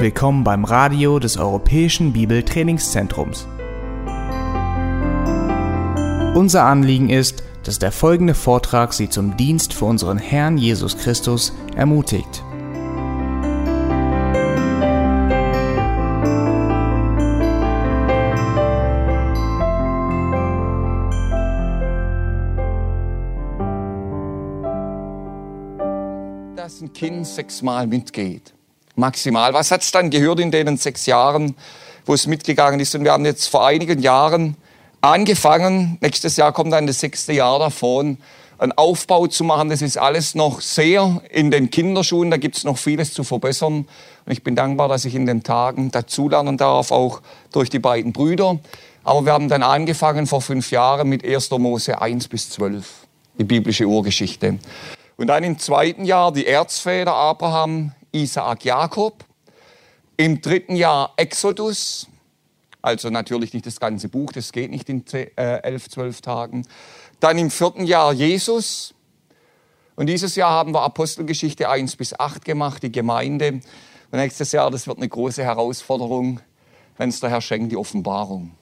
Willkommen beim Radio des Europäischen Bibeltrainingszentrums. Unser Anliegen ist, dass der folgende Vortrag Sie zum Dienst für unseren Herrn Jesus Christus ermutigt. dass ein Kind sechsmal mitgeht. Maximal. Was hat es dann gehört in den sechs Jahren, wo es mitgegangen ist? Und wir haben jetzt vor einigen Jahren angefangen, nächstes Jahr kommt dann das sechste Jahr davon, einen Aufbau zu machen. Das ist alles noch sehr in den Kinderschuhen, da gibt es noch vieles zu verbessern. Und ich bin dankbar, dass ich in den Tagen dazulernen darf, auch durch die beiden Brüder. Aber wir haben dann angefangen vor fünf Jahren mit 1. Mose 1 bis 12, die biblische Urgeschichte. Und dann im zweiten Jahr die Erzväter Abraham, Isaak, Jakob. Im dritten Jahr Exodus, also natürlich nicht das ganze Buch, das geht nicht in äh, elf, zwölf Tagen. Dann im vierten Jahr Jesus. Und dieses Jahr haben wir Apostelgeschichte 1 bis 8 gemacht, die Gemeinde. Und nächstes Jahr, das wird eine große Herausforderung, wenn es der Herr schenkt, die Offenbarung.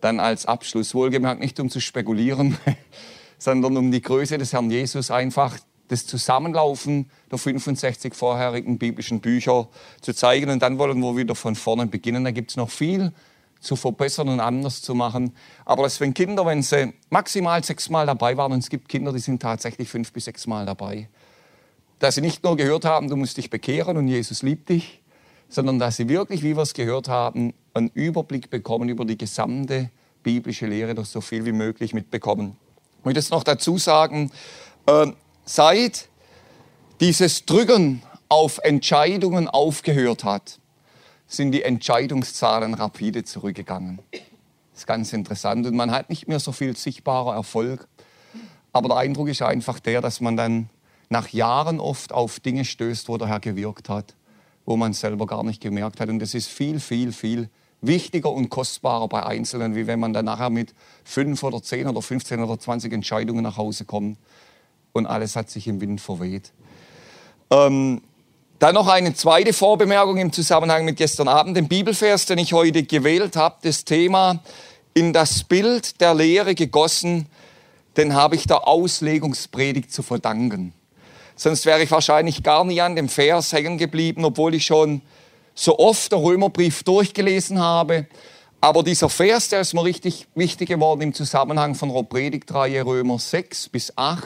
Dann als Abschluss, wohlgemerkt nicht um zu spekulieren, sondern um die Größe des Herrn Jesus einfach das Zusammenlaufen der 65 vorherigen biblischen Bücher zu zeigen. Und dann wollen wir wieder von vorne beginnen. Da gibt es noch viel zu verbessern und anders zu machen. Aber das wenn Kinder, wenn sie maximal sechsmal dabei waren, und es gibt Kinder, die sind tatsächlich fünf bis sechsmal dabei, dass sie nicht nur gehört haben, du musst dich bekehren und Jesus liebt dich, sondern dass sie wirklich, wie wir es gehört haben, einen Überblick bekommen über die gesamte biblische Lehre, doch so viel wie möglich mitbekommen. Ich möchte jetzt noch dazu sagen, äh, seit dieses Drücken auf Entscheidungen aufgehört hat, sind die Entscheidungszahlen rapide zurückgegangen. Das ist ganz interessant und man hat nicht mehr so viel sichtbarer Erfolg. Aber der Eindruck ist einfach der, dass man dann nach Jahren oft auf Dinge stößt, wo der Herr gewirkt hat, wo man selber gar nicht gemerkt hat. Und das ist viel, viel, viel wichtiger und kostbarer bei Einzelnen, wie wenn man dann nachher mit fünf oder zehn oder 15 oder 20 Entscheidungen nach Hause kommt und alles hat sich im Wind verweht. Ähm, dann noch eine zweite Vorbemerkung im Zusammenhang mit gestern Abend, dem Bibelvers, den ich heute gewählt habe, das Thema in das Bild der Lehre gegossen, den habe ich der Auslegungspredigt zu verdanken. Sonst wäre ich wahrscheinlich gar nie an dem Vers hängen geblieben, obwohl ich schon so oft den Römerbrief durchgelesen habe. Aber dieser Vers, der ist mir richtig wichtig geworden im Zusammenhang von der Predigtreihe Römer 6 bis 8.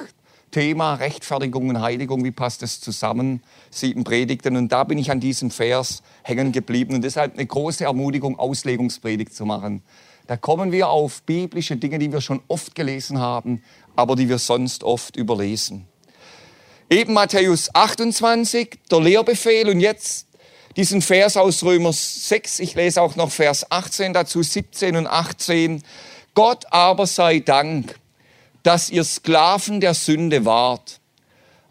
Thema Rechtfertigung und Heiligung, wie passt das zusammen? Sieben Predigten. Und da bin ich an diesem Vers hängen geblieben. Und deshalb eine große Ermutigung, Auslegungspredigt zu machen. Da kommen wir auf biblische Dinge, die wir schon oft gelesen haben, aber die wir sonst oft überlesen. Eben Matthäus 28, der Lehrbefehl und jetzt diesen Vers aus Römer 6, ich lese auch noch Vers 18 dazu, 17 und 18. Gott aber sei Dank, dass ihr Sklaven der Sünde wart,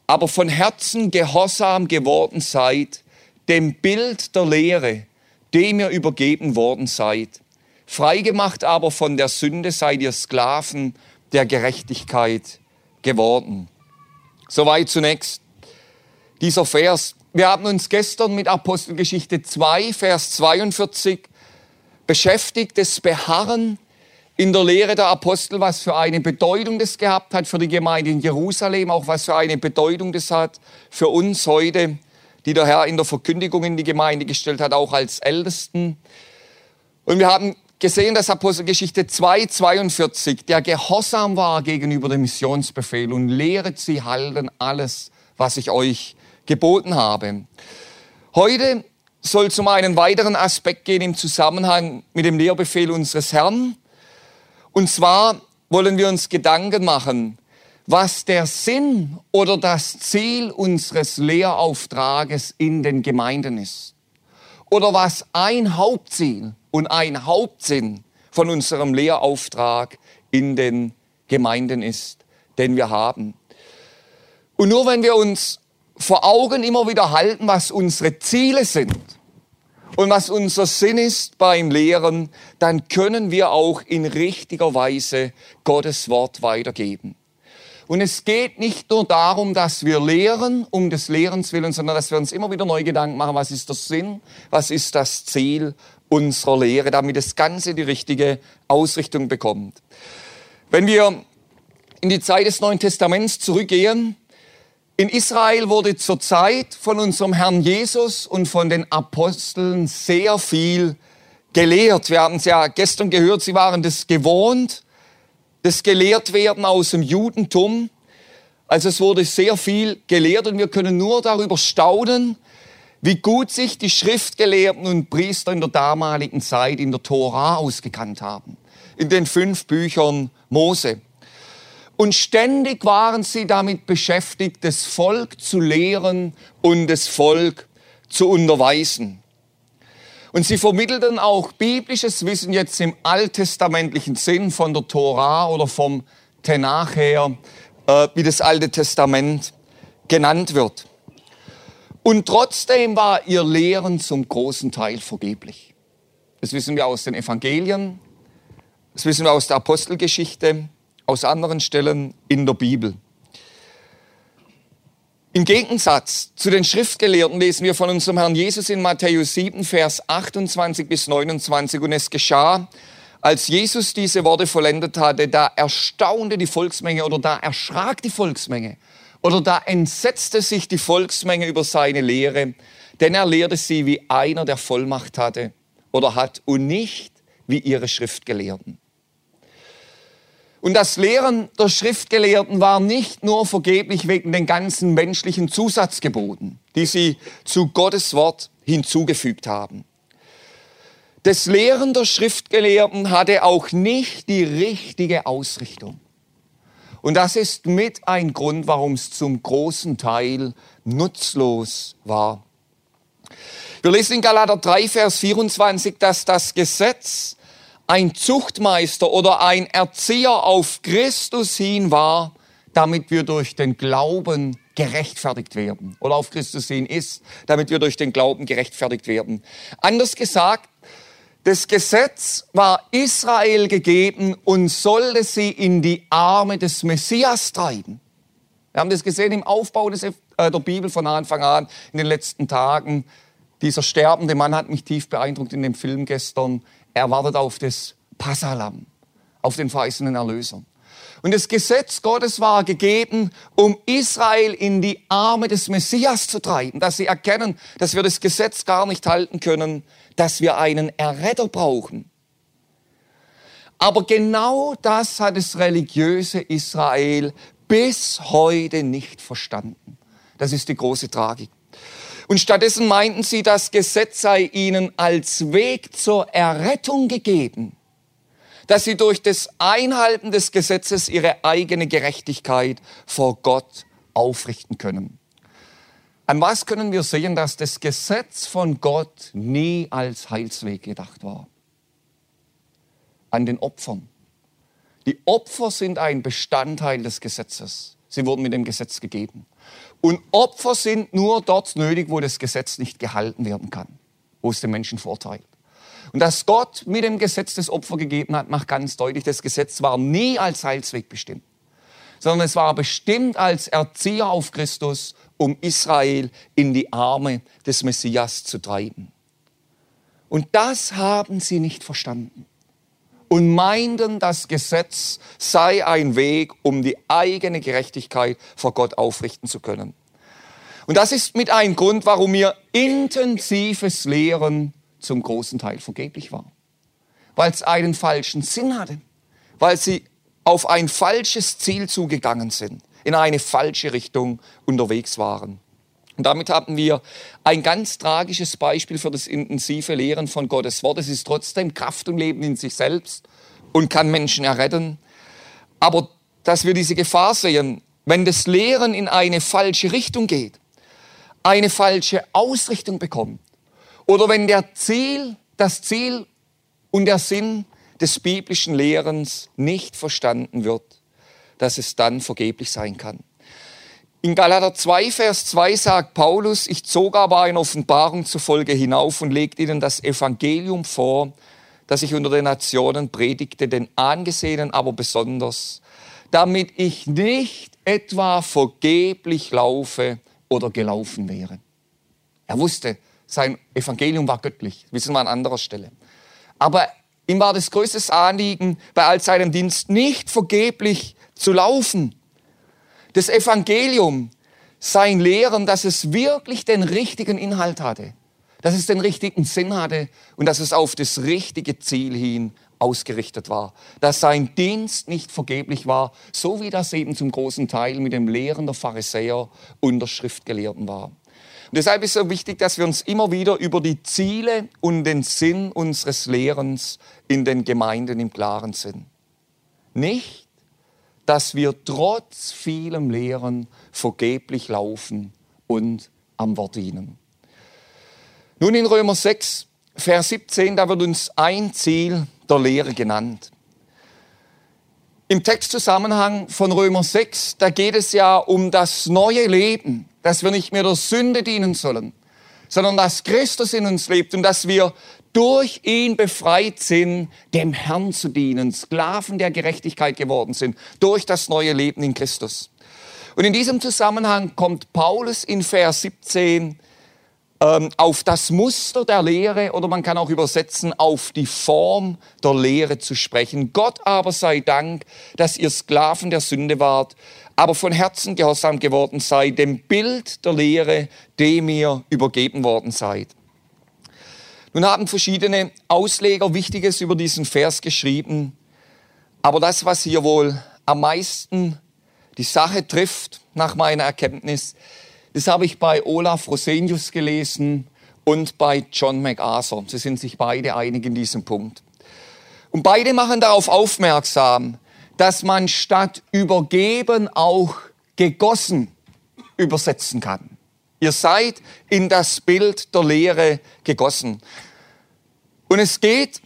aber von Herzen gehorsam geworden seid, dem Bild der Lehre, dem ihr übergeben worden seid. Freigemacht aber von der Sünde seid ihr Sklaven der Gerechtigkeit geworden. Soweit zunächst dieser Vers. Wir haben uns gestern mit Apostelgeschichte 2, Vers 42 beschäftigt, das Beharren in der Lehre der Apostel, was für eine Bedeutung das gehabt hat für die Gemeinde in Jerusalem, auch was für eine Bedeutung das hat für uns heute, die der Herr in der Verkündigung in die Gemeinde gestellt hat, auch als Ältesten. Und wir haben gesehen, dass Apostelgeschichte 2, 42, der gehorsam war gegenüber dem Missionsbefehl und lehret sie halten alles, was ich euch geboten habe. Heute soll es um einen weiteren Aspekt gehen im Zusammenhang mit dem Lehrbefehl unseres Herrn. Und zwar wollen wir uns Gedanken machen, was der Sinn oder das Ziel unseres Lehrauftrages in den Gemeinden ist. Oder was ein Hauptziel und ein Hauptsinn von unserem Lehrauftrag in den Gemeinden ist, den wir haben. Und nur wenn wir uns vor Augen immer wieder halten, was unsere Ziele sind und was unser Sinn ist beim Lehren, dann können wir auch in richtiger Weise Gottes Wort weitergeben. Und es geht nicht nur darum, dass wir lehren, um des Lehrens willen, sondern dass wir uns immer wieder neue Gedanken machen, was ist der Sinn, was ist das Ziel unserer Lehre, damit das Ganze die richtige Ausrichtung bekommt. Wenn wir in die Zeit des Neuen Testaments zurückgehen, in Israel wurde zur Zeit von unserem Herrn Jesus und von den Aposteln sehr viel gelehrt. Wir haben es ja gestern gehört, sie waren das gewohnt, das Gelehrtwerden aus dem Judentum. Also es wurde sehr viel gelehrt und wir können nur darüber staunen, wie gut sich die Schriftgelehrten und Priester in der damaligen Zeit in der Tora ausgekannt haben. In den fünf Büchern Mose. Und ständig waren sie damit beschäftigt, das Volk zu lehren und das Volk zu unterweisen. Und sie vermittelten auch biblisches Wissen jetzt im alttestamentlichen Sinn von der Tora oder vom Tenach her, äh, wie das Alte Testament genannt wird. Und trotzdem war ihr Lehren zum großen Teil vergeblich. Das wissen wir aus den Evangelien, das wissen wir aus der Apostelgeschichte, aus anderen Stellen in der Bibel. Im Gegensatz zu den Schriftgelehrten lesen wir von unserem Herrn Jesus in Matthäus 7, Vers 28 bis 29. Und es geschah, als Jesus diese Worte vollendet hatte, da erstaunte die Volksmenge oder da erschrak die Volksmenge oder da entsetzte sich die Volksmenge über seine Lehre, denn er lehrte sie wie einer, der Vollmacht hatte oder hat und nicht wie ihre Schriftgelehrten. Und das Lehren der Schriftgelehrten war nicht nur vergeblich wegen den ganzen menschlichen Zusatzgeboten, die sie zu Gottes Wort hinzugefügt haben. Das Lehren der Schriftgelehrten hatte auch nicht die richtige Ausrichtung. Und das ist mit ein Grund, warum es zum großen Teil nutzlos war. Wir lesen in Galater 3, Vers 24, dass das Gesetz ein Zuchtmeister oder ein Erzieher auf Christus hin war, damit wir durch den Glauben gerechtfertigt werden. Oder auf Christus hin ist, damit wir durch den Glauben gerechtfertigt werden. Anders gesagt, das Gesetz war Israel gegeben und sollte sie in die Arme des Messias treiben. Wir haben das gesehen im Aufbau des, äh, der Bibel von Anfang an, in den letzten Tagen. Dieser sterbende Mann hat mich tief beeindruckt in dem Film gestern. Er wartet auf das Passalam, auf den verheißenen Erlöser. Und das Gesetz Gottes war gegeben, um Israel in die Arme des Messias zu treiben, dass sie erkennen, dass wir das Gesetz gar nicht halten können, dass wir einen Erretter brauchen. Aber genau das hat das religiöse Israel bis heute nicht verstanden. Das ist die große Tragik. Und stattdessen meinten sie, das Gesetz sei ihnen als Weg zur Errettung gegeben, dass sie durch das Einhalten des Gesetzes ihre eigene Gerechtigkeit vor Gott aufrichten können. An was können wir sehen, dass das Gesetz von Gott nie als Heilsweg gedacht war? An den Opfern. Die Opfer sind ein Bestandteil des Gesetzes. Sie wurden mit dem Gesetz gegeben. Und Opfer sind nur dort nötig, wo das Gesetz nicht gehalten werden kann, wo es den Menschen vorteilt. Und dass Gott mit dem Gesetz das Opfer gegeben hat, macht ganz deutlich, das Gesetz war nie als Heilsweg bestimmt, sondern es war bestimmt als Erzieher auf Christus, um Israel in die Arme des Messias zu treiben. Und das haben sie nicht verstanden und meinten, das Gesetz sei ein Weg, um die eigene Gerechtigkeit vor Gott aufrichten zu können. Und das ist mit ein Grund, warum ihr intensives Lehren zum großen Teil vergeblich war. Weil es einen falschen Sinn hatte, weil sie auf ein falsches Ziel zugegangen sind, in eine falsche Richtung unterwegs waren. Und damit haben wir ein ganz tragisches Beispiel für das intensive Lehren von Gottes Wort. Es ist trotzdem Kraft und Leben in sich selbst und kann Menschen erretten. Aber dass wir diese Gefahr sehen, wenn das Lehren in eine falsche Richtung geht, eine falsche Ausrichtung bekommt, oder wenn der Ziel, das Ziel und der Sinn des biblischen Lehrens nicht verstanden wird, dass es dann vergeblich sein kann. In Galater 2, Vers 2 sagt Paulus, ich zog aber eine Offenbarung zufolge hinauf und legte ihnen das Evangelium vor, das ich unter den Nationen predigte, den Angesehenen aber besonders, damit ich nicht etwa vergeblich laufe oder gelaufen wäre. Er wusste, sein Evangelium war göttlich, wissen wir an anderer Stelle. Aber ihm war das größte Anliegen, bei all seinem Dienst nicht vergeblich zu laufen. Das Evangelium, sein Lehren, dass es wirklich den richtigen Inhalt hatte, dass es den richtigen Sinn hatte und dass es auf das richtige Ziel hin ausgerichtet war, dass sein Dienst nicht vergeblich war, so wie das eben zum großen Teil mit dem Lehren der Pharisäer und der Schriftgelehrten war. Und deshalb ist es so wichtig, dass wir uns immer wieder über die Ziele und den Sinn unseres Lehrens in den Gemeinden im Klaren sind. Nicht, dass wir trotz vielem Lehren vergeblich laufen und am Wort dienen. Nun in Römer 6, Vers 17, da wird uns ein Ziel der Lehre genannt. Im Textzusammenhang von Römer 6, da geht es ja um das neue Leben, dass wir nicht mehr der Sünde dienen sollen, sondern dass Christus in uns lebt und dass wir durch ihn befreit sind, dem Herrn zu dienen, Sklaven der Gerechtigkeit geworden sind, durch das neue Leben in Christus. Und in diesem Zusammenhang kommt Paulus in Vers 17 ähm, auf das Muster der Lehre oder man kann auch übersetzen auf die Form der Lehre zu sprechen. Gott aber sei Dank, dass ihr Sklaven der Sünde wart, aber von Herzen gehorsam geworden seid, dem Bild der Lehre, dem ihr übergeben worden seid. Nun haben verschiedene Ausleger Wichtiges über diesen Vers geschrieben, aber das, was hier wohl am meisten die Sache trifft, nach meiner Erkenntnis, das habe ich bei Olaf Rosenius gelesen und bei John MacArthur. Sie sind sich beide einig in diesem Punkt. Und beide machen darauf aufmerksam, dass man statt übergeben auch gegossen übersetzen kann. Ihr seid in das Bild der Lehre gegossen. Und es geht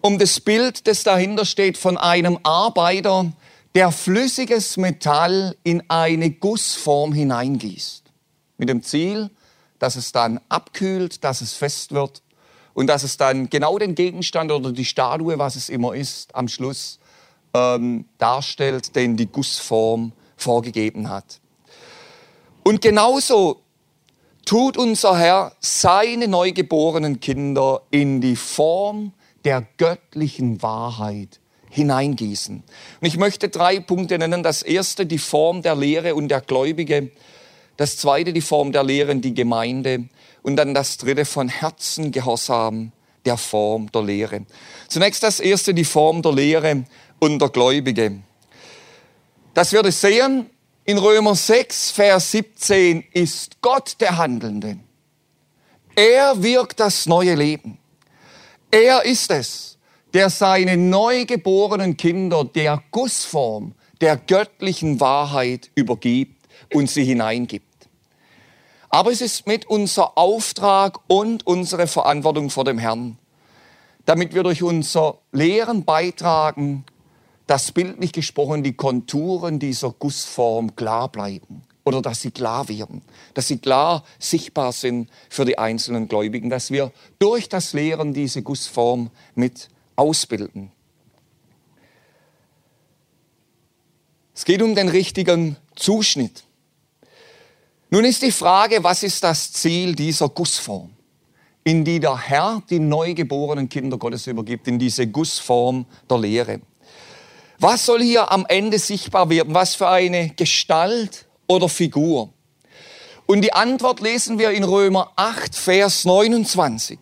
um das Bild, das dahinter steht von einem Arbeiter, der flüssiges Metall in eine Gussform hineingießt mit dem Ziel, dass es dann abkühlt, dass es fest wird und dass es dann genau den Gegenstand oder die Statue, was es immer ist, am Schluss ähm, darstellt, den die Gussform vorgegeben hat. Und genauso tut unser Herr seine neugeborenen Kinder in die Form der göttlichen Wahrheit hineingießen. Und ich möchte drei Punkte nennen. Das erste, die Form der Lehre und der Gläubige. Das zweite die Form der Lehren, die Gemeinde. Und dann das dritte von Herzen Gehorsam, der Form der Lehre. Zunächst das erste, die Form der Lehre und der Gläubige. Das wir das sehen in Römer 6, Vers 17, ist Gott der Handelnde. Er wirkt das neue Leben. Er ist es, der seine neugeborenen Kinder der Gussform, der göttlichen Wahrheit übergibt und sie hineingibt. Aber es ist mit unser Auftrag und unsere Verantwortung vor dem Herrn, damit wir durch unser Lehren beitragen, dass bildlich gesprochen die Konturen dieser Gussform klar bleiben oder dass sie klar werden, dass sie klar sichtbar sind für die einzelnen Gläubigen, dass wir durch das Lehren diese Gussform mit ausbilden. Es geht um den richtigen Zuschnitt. Nun ist die Frage, was ist das Ziel dieser Gussform, in die der Herr die neugeborenen Kinder Gottes übergibt, in diese Gussform der Lehre. Was soll hier am Ende sichtbar werden? Was für eine Gestalt oder Figur? Und die Antwort lesen wir in Römer 8, Vers 29.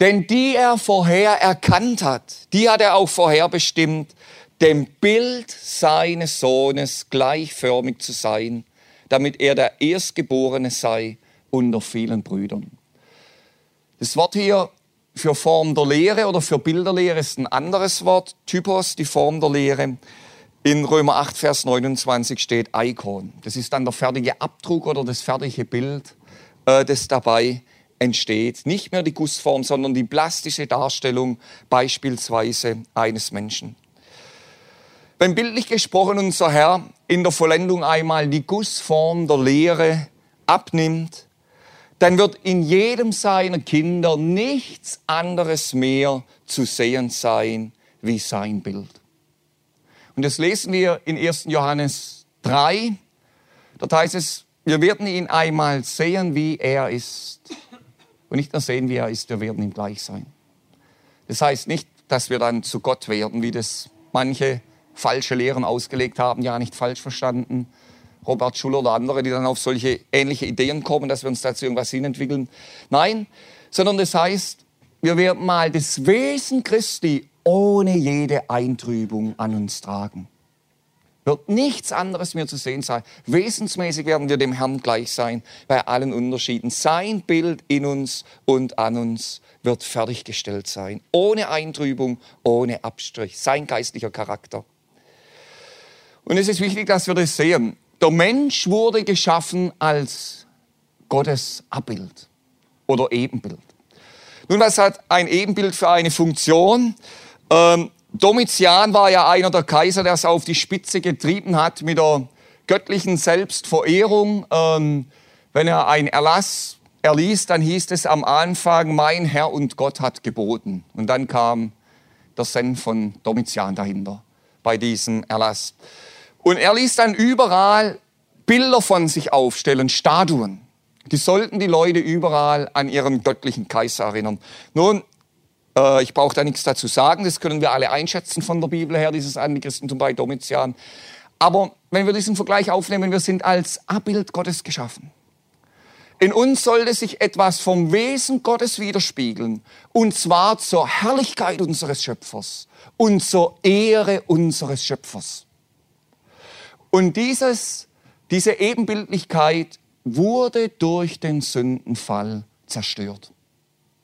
Denn die er vorher erkannt hat, die hat er auch vorher bestimmt, dem Bild seines Sohnes gleichförmig zu sein, damit er der Erstgeborene sei unter vielen Brüdern. Das Wort hier für Form der Lehre oder für Bilderlehre ist ein anderes Wort. Typos, die Form der Lehre. In Römer 8, Vers 29 steht Icon. Das ist dann der fertige Abdruck oder das fertige Bild, äh, das dabei entsteht. Nicht mehr die Gussform, sondern die plastische Darstellung beispielsweise eines Menschen. Wenn bildlich gesprochen unser Herr in der Vollendung einmal die Gussform der Lehre abnimmt, dann wird in jedem seiner Kinder nichts anderes mehr zu sehen sein wie sein Bild. Und das lesen wir in 1. Johannes 3. Dort heißt es, wir werden ihn einmal sehen, wie er ist. Und nicht nur sehen, wie er ist, wir werden ihm gleich sein. Das heißt nicht, dass wir dann zu Gott werden, wie das manche falsche Lehren ausgelegt haben, ja nicht falsch verstanden. Robert Schuller oder andere, die dann auf solche ähnliche Ideen kommen, dass wir uns dazu irgendwas hinentwickeln. Nein, sondern das heißt, wir werden mal das Wesen Christi ohne jede Eintrübung an uns tragen. Wird nichts anderes mehr zu sehen sein. Wesensmäßig werden wir dem Herrn gleich sein, bei allen Unterschieden. Sein Bild in uns und an uns wird fertiggestellt sein. Ohne Eintrübung, ohne Abstrich. Sein geistlicher Charakter. Und es ist wichtig, dass wir das sehen. Der Mensch wurde geschaffen als Gottes Abbild oder Ebenbild. Nun, was hat ein Ebenbild für eine Funktion? Ähm, Domitian war ja einer der Kaiser, der es auf die Spitze getrieben hat mit der göttlichen Selbstverehrung. Ähm, wenn er ein Erlass erließ, dann hieß es am Anfang, mein Herr und Gott hat geboten. Und dann kam der Senf von Domitian dahinter bei diesem Erlass. Und er ließ dann überall Bilder von sich aufstellen, Statuen. Die sollten die Leute überall an ihren göttlichen Kaiser erinnern. Nun, äh, ich brauche da nichts dazu sagen, das können wir alle einschätzen von der Bibel her, dieses Antichristentum bei Domitian. Aber wenn wir diesen Vergleich aufnehmen, wir sind als Abbild Gottes geschaffen. In uns sollte sich etwas vom Wesen Gottes widerspiegeln, und zwar zur Herrlichkeit unseres Schöpfers und zur Ehre unseres Schöpfers. Und dieses, diese Ebenbildlichkeit wurde durch den Sündenfall zerstört.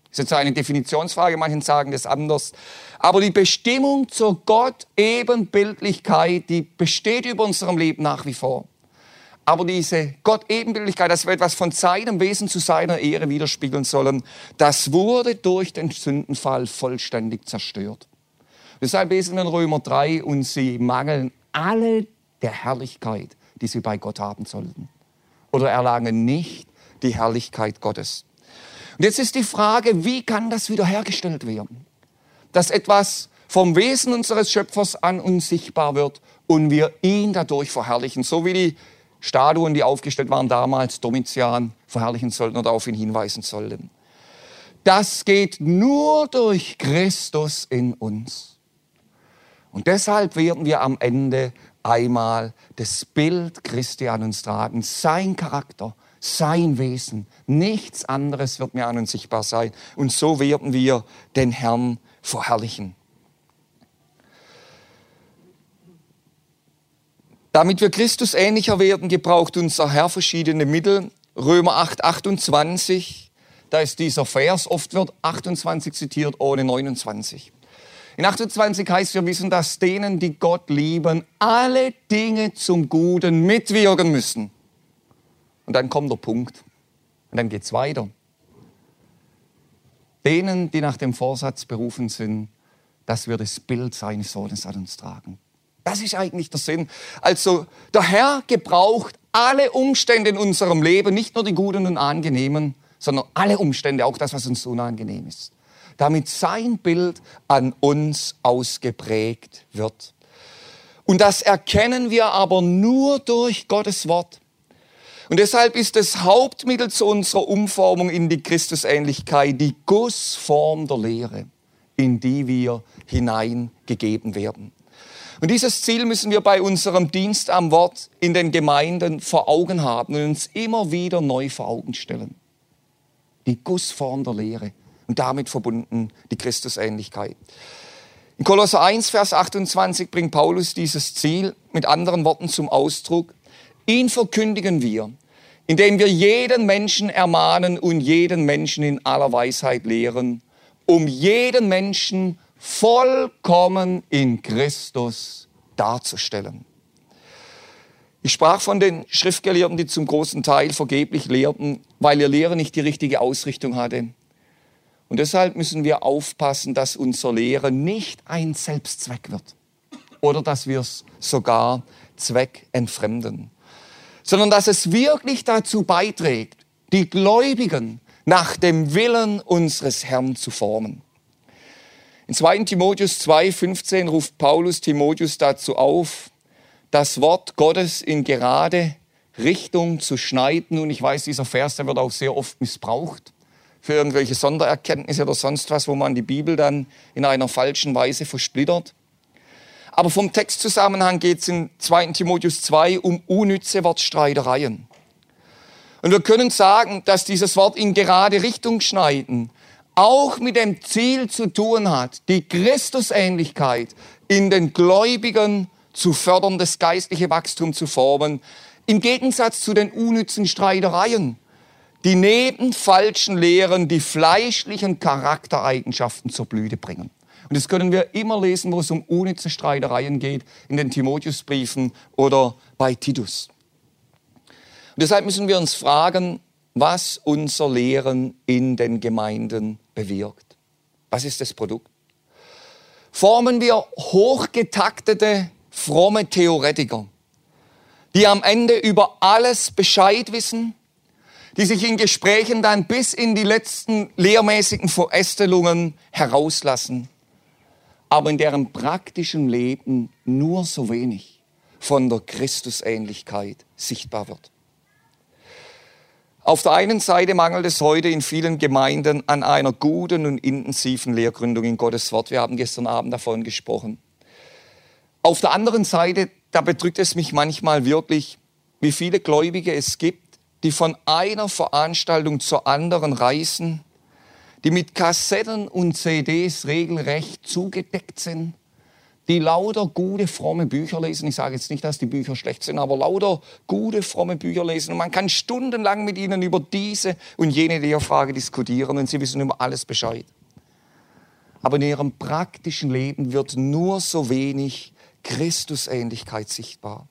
Das ist jetzt eine Definitionsfrage, manche sagen das anders. Aber die Bestimmung zur Gott-Ebenbildlichkeit, die besteht über unserem Leben nach wie vor. Aber diese Gott-Ebenbildlichkeit, dass wir etwas von seinem Wesen zu seiner Ehre widerspiegeln sollen, das wurde durch den Sündenfall vollständig zerstört. Deshalb lesen wir in Römer 3 und sie mangeln alle der Herrlichkeit, die sie bei Gott haben sollten. Oder erlangen nicht die Herrlichkeit Gottes. Und jetzt ist die Frage, wie kann das wiederhergestellt werden? Dass etwas vom Wesen unseres Schöpfers an uns sichtbar wird und wir ihn dadurch verherrlichen, so wie die Statuen, die aufgestellt waren damals, Domitian verherrlichen sollten oder auf ihn hinweisen sollten. Das geht nur durch Christus in uns. Und deshalb werden wir am Ende einmal das Bild Christi an uns tragen, sein Charakter, sein Wesen. Nichts anderes wird mehr an uns sichtbar sein. Und so werden wir den Herrn verherrlichen. Damit wir Christus ähnlicher werden, gebraucht unser Herr verschiedene Mittel. Römer 8, 28, da ist dieser Vers, oft wird 28 zitiert ohne 29. In 28 heißt, wir wissen, dass denen, die Gott lieben, alle Dinge zum Guten mitwirken müssen. Und dann kommt der Punkt. Und dann geht es weiter. Denen, die nach dem Vorsatz berufen sind, dass wir das Bild seines Sohnes an uns tragen. Das ist eigentlich der Sinn. Also der Herr gebraucht alle Umstände in unserem Leben, nicht nur die guten und angenehmen, sondern alle Umstände, auch das, was uns unangenehm ist damit sein Bild an uns ausgeprägt wird. Und das erkennen wir aber nur durch Gottes Wort. Und deshalb ist das Hauptmittel zu unserer Umformung in die Christusähnlichkeit die Gussform der Lehre, in die wir hineingegeben werden. Und dieses Ziel müssen wir bei unserem Dienst am Wort in den Gemeinden vor Augen haben und uns immer wieder neu vor Augen stellen. Die Gussform der Lehre und damit verbunden die Christusähnlichkeit. In Kolosser 1, Vers 28 bringt Paulus dieses Ziel mit anderen Worten zum Ausdruck. Ihn verkündigen wir, indem wir jeden Menschen ermahnen und jeden Menschen in aller Weisheit lehren, um jeden Menschen vollkommen in Christus darzustellen. Ich sprach von den Schriftgelehrten, die zum großen Teil vergeblich lehrten, weil ihr Lehre nicht die richtige Ausrichtung hatte. Und deshalb müssen wir aufpassen, dass unser Lehren nicht ein Selbstzweck wird oder dass wir es sogar zweckentfremden, sondern dass es wirklich dazu beiträgt, die Gläubigen nach dem Willen unseres Herrn zu formen. In 2. Timotheus 2,15 ruft Paulus Timotheus dazu auf, das Wort Gottes in gerade Richtung zu schneiden. Und ich weiß, dieser Vers, der wird auch sehr oft missbraucht für irgendwelche Sondererkenntnisse oder sonst was, wo man die Bibel dann in einer falschen Weise versplittert. Aber vom Textzusammenhang geht es in 2. Timotheus 2 um unnütze Wortstreitereien. Und wir können sagen, dass dieses Wort in gerade Richtung schneiden auch mit dem Ziel zu tun hat, die Christusähnlichkeit in den Gläubigen zu fördern, das geistliche Wachstum zu formen, im Gegensatz zu den unnützen Streitereien, die neben falschen Lehren die fleischlichen Charaktereigenschaften zur Blüte bringen. Und das können wir immer lesen, wo es um unnütze Streitereien geht, in den Timotheusbriefen oder bei Titus. Und deshalb müssen wir uns fragen, was unser Lehren in den Gemeinden bewirkt. Was ist das Produkt? Formen wir hochgetaktete, fromme Theoretiker, die am Ende über alles Bescheid wissen, die sich in Gesprächen dann bis in die letzten lehrmäßigen Verästelungen herauslassen, aber in deren praktischen Leben nur so wenig von der Christusähnlichkeit sichtbar wird. Auf der einen Seite mangelt es heute in vielen Gemeinden an einer guten und intensiven Lehrgründung in Gottes Wort. Wir haben gestern Abend davon gesprochen. Auf der anderen Seite, da bedrückt es mich manchmal wirklich, wie viele Gläubige es gibt, die von einer Veranstaltung zur anderen reisen, die mit Kassetten und CDs regelrecht zugedeckt sind die lauter gute, fromme Bücher lesen. Ich sage jetzt nicht, dass die Bücher schlecht sind, aber lauter gute, fromme Bücher lesen. Und man kann stundenlang mit ihnen über diese und jene Lehrfrage diskutieren und sie wissen über alles Bescheid. Aber in ihrem praktischen Leben wird nur so wenig Christusähnlichkeit sichtbar.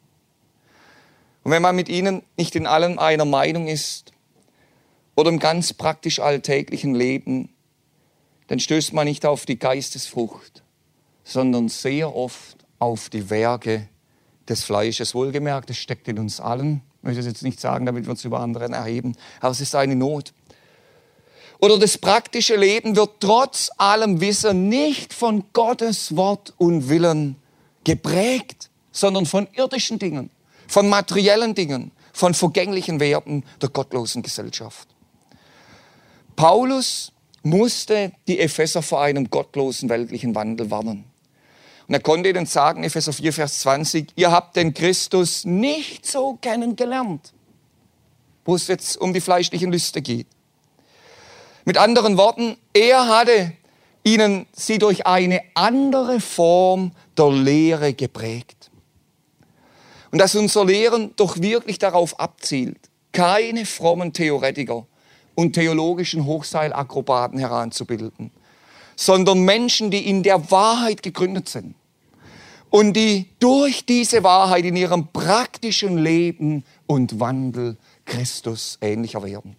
Und wenn man mit ihnen nicht in allem einer Meinung ist oder im ganz praktisch alltäglichen Leben, dann stößt man nicht auf die Geistesfrucht sondern sehr oft auf die Werke des Fleisches. Wohlgemerkt, es steckt in uns allen. Ich möchte das jetzt nicht sagen, damit wir uns über anderen erheben, aber es ist eine Not. Oder das praktische Leben wird trotz allem Wissen nicht von Gottes Wort und Willen geprägt, sondern von irdischen Dingen, von materiellen Dingen, von vergänglichen Werten der gottlosen Gesellschaft. Paulus musste die Epheser vor einem gottlosen weltlichen Wandel warnen. Und er konnte ihnen sagen, Epheser 4, Vers 20, ihr habt den Christus nicht so kennengelernt, wo es jetzt um die fleischlichen Lüste geht. Mit anderen Worten, er hatte ihnen sie durch eine andere Form der Lehre geprägt. Und dass unser Lehren doch wirklich darauf abzielt, keine frommen Theoretiker und theologischen Hochseilakrobaten heranzubilden, sondern Menschen, die in der Wahrheit gegründet sind und die durch diese Wahrheit in ihrem praktischen Leben und Wandel Christus ähnlicher werden.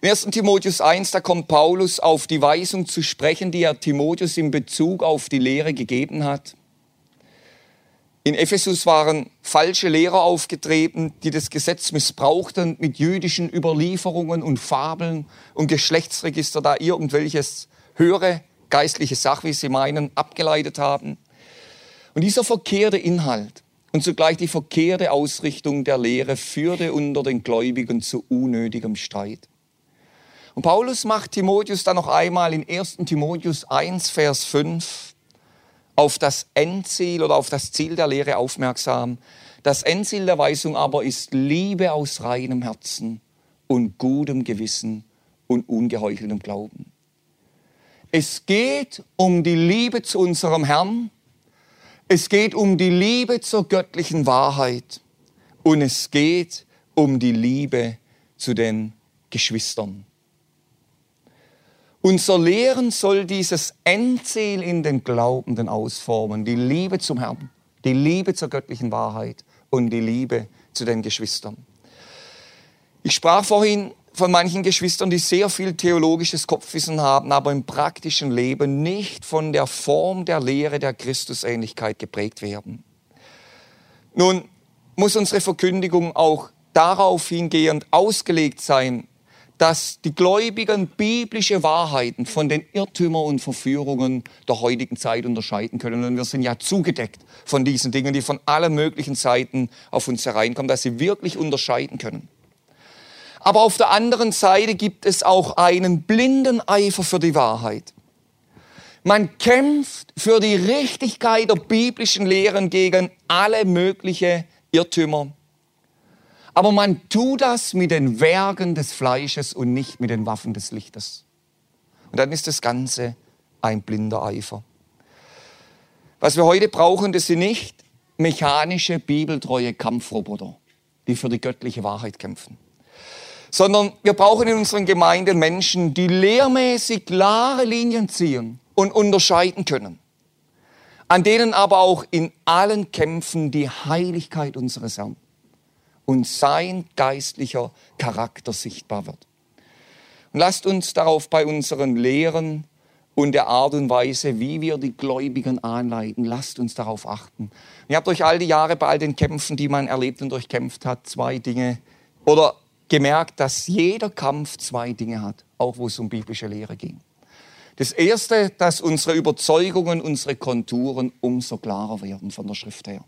In 1. Timotheus 1, da kommt Paulus auf die Weisung zu sprechen, die er Timotheus in Bezug auf die Lehre gegeben hat. In Ephesus waren falsche Lehrer aufgetreten, die das Gesetz missbrauchten mit jüdischen Überlieferungen und Fabeln und Geschlechtsregister, da irgendwelches höhere geistliche Sach, wie sie meinen, abgeleitet haben. Und dieser verkehrte Inhalt und zugleich die verkehrte Ausrichtung der Lehre führte unter den Gläubigen zu unnötigem Streit. Und Paulus macht Timotheus dann noch einmal in 1. Timotheus 1, Vers 5 auf das Endziel oder auf das Ziel der Lehre aufmerksam. Das Endziel der Weisung aber ist Liebe aus reinem Herzen und gutem Gewissen und ungeheucheltem Glauben. Es geht um die Liebe zu unserem Herrn, es geht um die Liebe zur göttlichen Wahrheit und es geht um die Liebe zu den Geschwistern. Unser Lehren soll dieses Endziel in den Glaubenden ausformen. Die Liebe zum Herrn, die Liebe zur göttlichen Wahrheit und die Liebe zu den Geschwistern. Ich sprach vorhin von manchen Geschwistern, die sehr viel theologisches Kopfwissen haben, aber im praktischen Leben nicht von der Form der Lehre der Christusähnlichkeit geprägt werden. Nun muss unsere Verkündigung auch darauf hingehend ausgelegt sein, dass die Gläubigen biblische Wahrheiten von den Irrtümern und Verführungen der heutigen Zeit unterscheiden können. Und wir sind ja zugedeckt von diesen Dingen, die von allen möglichen Seiten auf uns hereinkommen, dass sie wirklich unterscheiden können. Aber auf der anderen Seite gibt es auch einen blinden Eifer für die Wahrheit. Man kämpft für die Richtigkeit der biblischen Lehren gegen alle möglichen Irrtümer aber man tut das mit den Werken des Fleisches und nicht mit den Waffen des Lichtes. Und dann ist das Ganze ein blinder Eifer. Was wir heute brauchen, das sind nicht mechanische, bibeltreue Kampfroboter, die für die göttliche Wahrheit kämpfen. Sondern wir brauchen in unseren Gemeinden Menschen, die lehrmäßig klare Linien ziehen und unterscheiden können. An denen aber auch in allen Kämpfen die Heiligkeit unseres Herrn und sein geistlicher Charakter sichtbar wird. Und lasst uns darauf bei unseren Lehren und der Art und Weise, wie wir die Gläubigen anleiten, lasst uns darauf achten. Ihr habt durch all die Jahre bei all den Kämpfen, die man erlebt und durchkämpft hat, zwei Dinge oder gemerkt, dass jeder Kampf zwei Dinge hat, auch wo es um biblische Lehre ging. Das erste, dass unsere Überzeugungen, unsere Konturen umso klarer werden von der Schrift her.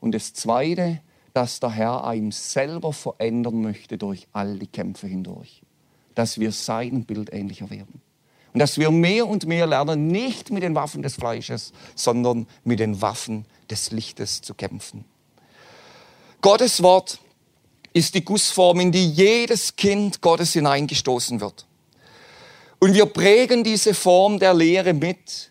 Und das zweite, dass der Herr einem selber verändern möchte durch all die Kämpfe hindurch. Dass wir seinem Bild ähnlicher werden. Und dass wir mehr und mehr lernen, nicht mit den Waffen des Fleisches, sondern mit den Waffen des Lichtes zu kämpfen. Gottes Wort ist die Gussform, in die jedes Kind Gottes hineingestoßen wird. Und wir prägen diese Form der Lehre mit,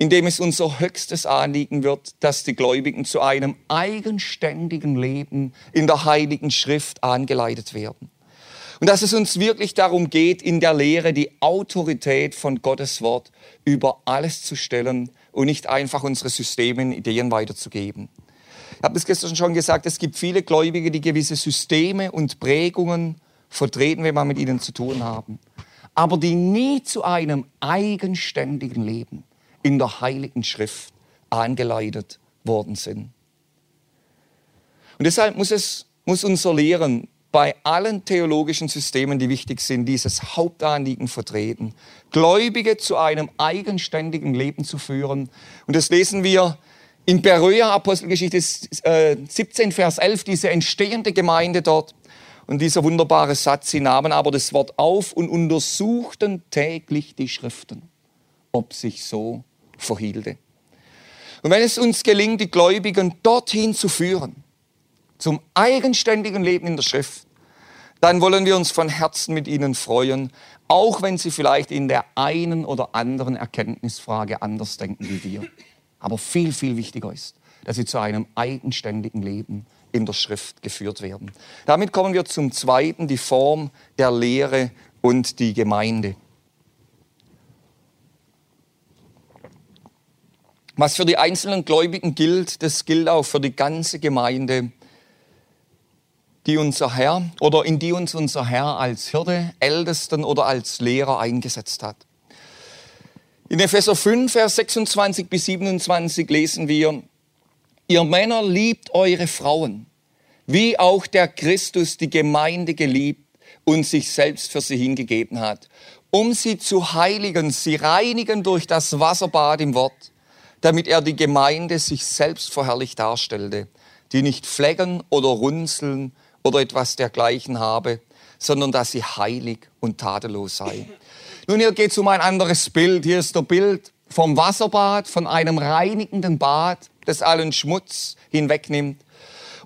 indem es unser höchstes Anliegen wird, dass die Gläubigen zu einem eigenständigen Leben in der Heiligen Schrift angeleitet werden. Und dass es uns wirklich darum geht, in der Lehre die Autorität von Gottes Wort über alles zu stellen und nicht einfach unsere Systeme und Ideen weiterzugeben. Ich habe es gestern schon gesagt, es gibt viele Gläubige, die gewisse Systeme und Prägungen vertreten, wenn wir mit ihnen zu tun haben, aber die nie zu einem eigenständigen Leben in der Heiligen Schrift angeleitet worden sind. Und deshalb muss, es, muss unser Lehren bei allen theologischen Systemen, die wichtig sind, dieses Hauptanliegen vertreten, Gläubige zu einem eigenständigen Leben zu führen. Und das lesen wir in Beröa, Apostelgeschichte 17, äh, Vers 11, diese entstehende Gemeinde dort. Und dieser wunderbare Satz, sie nahmen aber das Wort auf und untersuchten täglich die Schriften, ob sich so verhielte. Und wenn es uns gelingt, die Gläubigen dorthin zu führen, zum eigenständigen Leben in der Schrift, dann wollen wir uns von Herzen mit ihnen freuen, auch wenn sie vielleicht in der einen oder anderen Erkenntnisfrage anders denken wie wir. Aber viel, viel wichtiger ist, dass sie zu einem eigenständigen Leben in der Schrift geführt werden. Damit kommen wir zum zweiten, die Form der Lehre und die Gemeinde. Was für die einzelnen Gläubigen gilt, das gilt auch für die ganze Gemeinde, die unser Herr oder in die uns unser Herr als Hirte, Ältesten oder als Lehrer eingesetzt hat. In Epheser 5, Vers 26 bis 27 lesen wir, ihr Männer liebt eure Frauen, wie auch der Christus die Gemeinde geliebt und sich selbst für sie hingegeben hat, um sie zu heiligen, sie reinigen durch das Wasserbad im Wort damit er die Gemeinde sich selbst verherrlicht darstellte, die nicht Flecken oder Runzeln oder etwas dergleichen habe, sondern dass sie heilig und tadellos sei. Nun, hier geht es um ein anderes Bild. Hier ist der Bild vom Wasserbad, von einem reinigenden Bad, das allen Schmutz hinwegnimmt.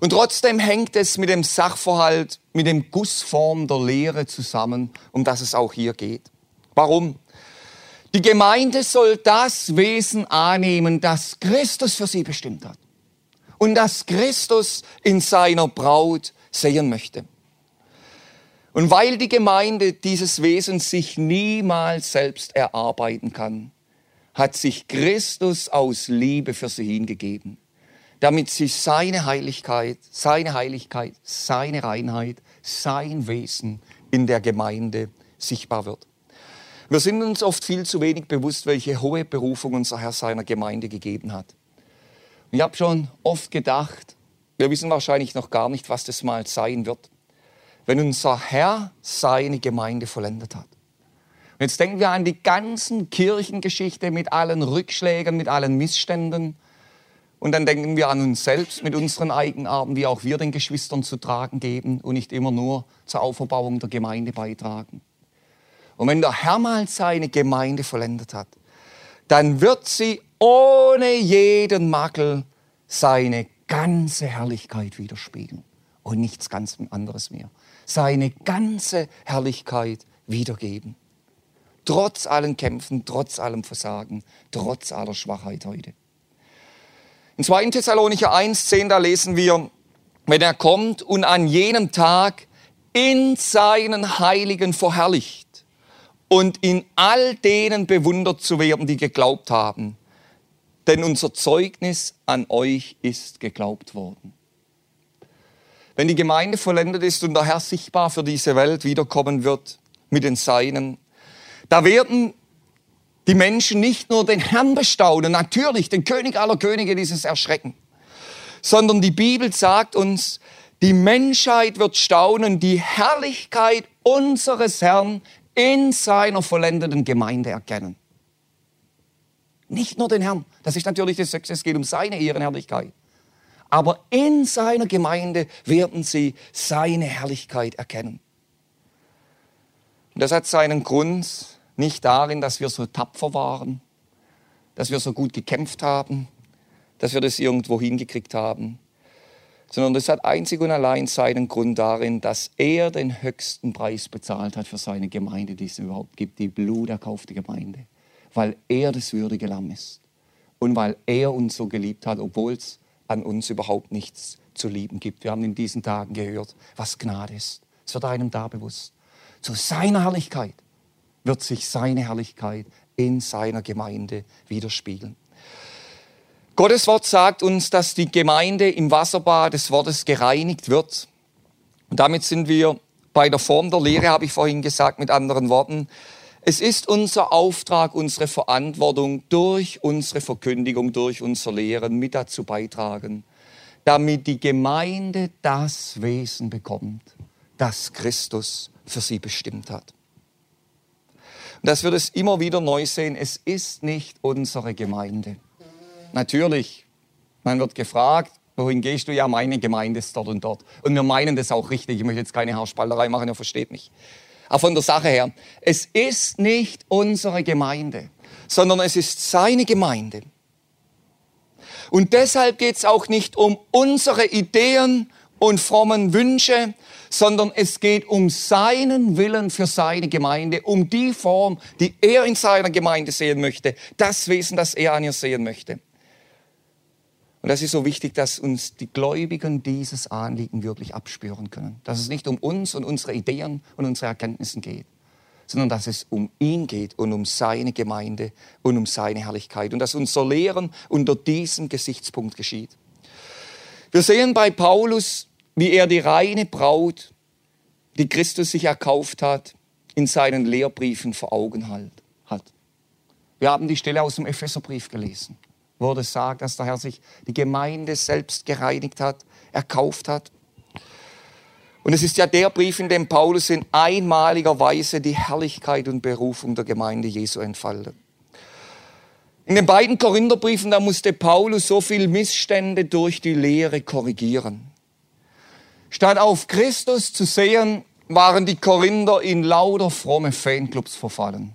Und trotzdem hängt es mit dem Sachverhalt, mit dem Gussform der Lehre zusammen, um das es auch hier geht. Warum? Die Gemeinde soll das Wesen annehmen, das Christus für sie bestimmt hat und das Christus in seiner Braut sehen möchte. Und weil die Gemeinde dieses Wesen sich niemals selbst erarbeiten kann, hat sich Christus aus Liebe für sie hingegeben, damit sie seine Heiligkeit, seine Heiligkeit, seine Reinheit, sein Wesen in der Gemeinde sichtbar wird. Wir sind uns oft viel zu wenig bewusst, welche hohe Berufung unser Herr seiner Gemeinde gegeben hat. ich habe schon oft gedacht, wir wissen wahrscheinlich noch gar nicht, was das mal sein wird. wenn unser Herr seine Gemeinde vollendet hat. Und jetzt denken wir an die ganzen Kirchengeschichte mit allen Rückschlägen, mit allen Missständen. Und dann denken wir an uns selbst mit unseren Eigenarten, wie auch wir den Geschwistern zu tragen geben und nicht immer nur zur Auferbauung der Gemeinde beitragen. Und wenn der Herr mal seine Gemeinde vollendet hat, dann wird sie ohne jeden Makel seine ganze Herrlichkeit widerspiegeln und nichts ganz anderes mehr. Seine ganze Herrlichkeit wiedergeben. Trotz allen Kämpfen, trotz allem Versagen, trotz aller Schwachheit heute. In 2. Thessalonicher 1,10, da lesen wir, wenn er kommt und an jenem Tag in seinen Heiligen verherrlicht und in all denen bewundert zu werden, die geglaubt haben. Denn unser Zeugnis an euch ist geglaubt worden. Wenn die Gemeinde vollendet ist und der Herr sichtbar für diese Welt wiederkommen wird mit den Seinen, da werden die Menschen nicht nur den Herrn bestaunen, natürlich den König aller Könige dieses Erschrecken, sondern die Bibel sagt uns, die Menschheit wird staunen, die Herrlichkeit unseres Herrn in seiner vollendeten Gemeinde erkennen. Nicht nur den Herrn, das ist natürlich das Sechste, es geht um seine Ehrenherrlichkeit. Aber in seiner Gemeinde werden sie seine Herrlichkeit erkennen. Und das hat seinen Grund nicht darin, dass wir so tapfer waren, dass wir so gut gekämpft haben, dass wir das irgendwo hingekriegt haben, sondern das hat einzig und allein seinen Grund darin, dass er den höchsten Preis bezahlt hat für seine Gemeinde, die es überhaupt gibt, die bluterkaufte Gemeinde, weil er das würdige Lamm ist und weil er uns so geliebt hat, obwohl es an uns überhaupt nichts zu lieben gibt. Wir haben in diesen Tagen gehört, was Gnade ist. Es wird einem da bewusst. Zu seiner Herrlichkeit wird sich seine Herrlichkeit in seiner Gemeinde widerspiegeln. Gottes Wort sagt uns, dass die Gemeinde im Wasserbad des Wortes gereinigt wird. Und damit sind wir bei der Form der Lehre, habe ich vorhin gesagt, mit anderen Worten. Es ist unser Auftrag, unsere Verantwortung durch unsere Verkündigung, durch unser Lehren mit dazu beitragen, damit die Gemeinde das Wesen bekommt, das Christus für sie bestimmt hat. Und dass wir das immer wieder neu sehen, es ist nicht unsere Gemeinde. Natürlich, man wird gefragt, wohin gehst du? Ja, meine Gemeinde ist dort und dort. Und wir meinen das auch richtig. Ich möchte jetzt keine Haarspalterei machen, ihr versteht mich. Aber von der Sache her, es ist nicht unsere Gemeinde, sondern es ist seine Gemeinde. Und deshalb geht es auch nicht um unsere Ideen und frommen Wünsche, sondern es geht um seinen Willen für seine Gemeinde, um die Form, die er in seiner Gemeinde sehen möchte, das Wesen, das er an ihr sehen möchte. Und das ist so wichtig, dass uns die Gläubigen dieses Anliegen wirklich abspüren können. Dass es nicht um uns und unsere Ideen und unsere Erkenntnisse geht, sondern dass es um ihn geht und um seine Gemeinde und um seine Herrlichkeit. Und dass unser Lehren unter diesem Gesichtspunkt geschieht. Wir sehen bei Paulus, wie er die reine Braut, die Christus sich erkauft hat, in seinen Lehrbriefen vor Augen hat. Wir haben die Stelle aus dem Epheserbrief gelesen es sagt, dass der Herr sich die Gemeinde selbst gereinigt hat, erkauft hat. Und es ist ja der Brief, in dem Paulus in einmaliger Weise die Herrlichkeit und Berufung der Gemeinde Jesu entfaltet. In den beiden Korintherbriefen, da musste Paulus so viel Missstände durch die Lehre korrigieren. Statt auf Christus zu sehen, waren die Korinther in lauter fromme Fanclubs verfallen.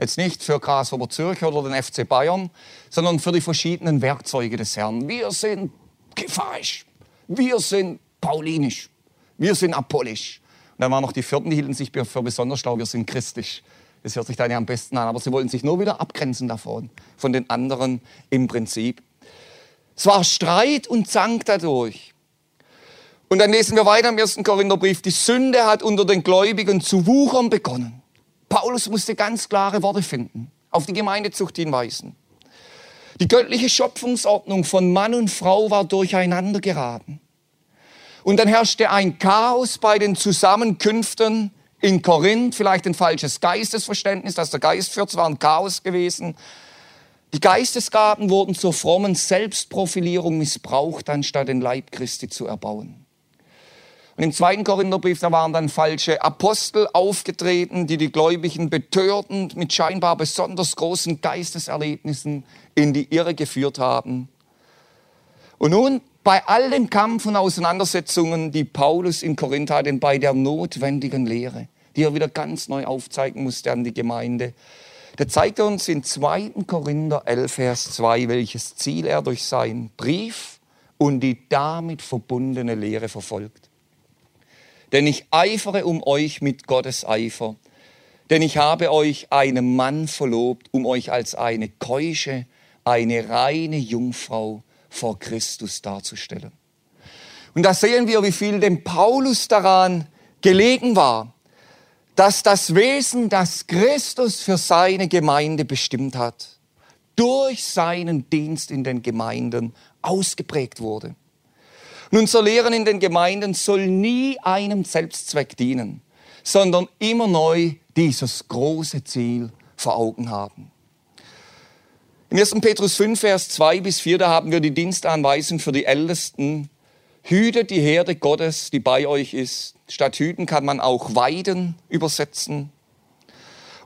Jetzt nicht für Grasshopper Zürich oder den FC Bayern, sondern für die verschiedenen Werkzeuge des Herrn. Wir sind kephaisch, wir sind paulinisch, wir sind apollisch. Und dann waren noch die Vierten, die hielten sich für besonders schlau, wir sind christlich. Das hört sich dann ja am besten an, aber sie wollten sich nur wieder abgrenzen davon, von den anderen im Prinzip. Es war Streit und Zank dadurch. Und dann lesen wir weiter im ersten Korintherbrief, die Sünde hat unter den Gläubigen zu wuchern begonnen. Paulus musste ganz klare Worte finden, auf die Gemeindezucht hinweisen. Die göttliche Schöpfungsordnung von Mann und Frau war durcheinander geraten. Und dann herrschte ein Chaos bei den Zusammenkünften in Korinth, vielleicht ein falsches Geistesverständnis, dass der Geist führt, es war ein Chaos gewesen. Die Geistesgaben wurden zur frommen Selbstprofilierung missbraucht, anstatt den Leib Christi zu erbauen. Und im zweiten Korintherbrief, da waren dann falsche Apostel aufgetreten, die die Gläubigen betörten, mit scheinbar besonders großen Geisteserlebnissen in die Irre geführt haben. Und nun bei all dem Kampf und Auseinandersetzungen, die Paulus in Korinth hatte, bei der notwendigen Lehre, die er wieder ganz neu aufzeigen musste an die Gemeinde, da zeigt er uns in 2. Korinther 11, Vers 2, welches Ziel er durch seinen Brief und die damit verbundene Lehre verfolgt. Denn ich eifere um euch mit Gottes Eifer, denn ich habe euch einem Mann verlobt, um euch als eine keusche, eine reine Jungfrau vor Christus darzustellen. Und da sehen wir, wie viel dem Paulus daran gelegen war, dass das Wesen, das Christus für seine Gemeinde bestimmt hat, durch seinen Dienst in den Gemeinden ausgeprägt wurde. Und unser Lehren in den Gemeinden soll nie einem Selbstzweck dienen, sondern immer neu dieses große Ziel vor Augen haben. In 1. Petrus 5, Vers 2 bis 4, da haben wir die Dienstanweisung für die Ältesten. Hütet die Herde Gottes, die bei euch ist. Statt hüten kann man auch weiden übersetzen.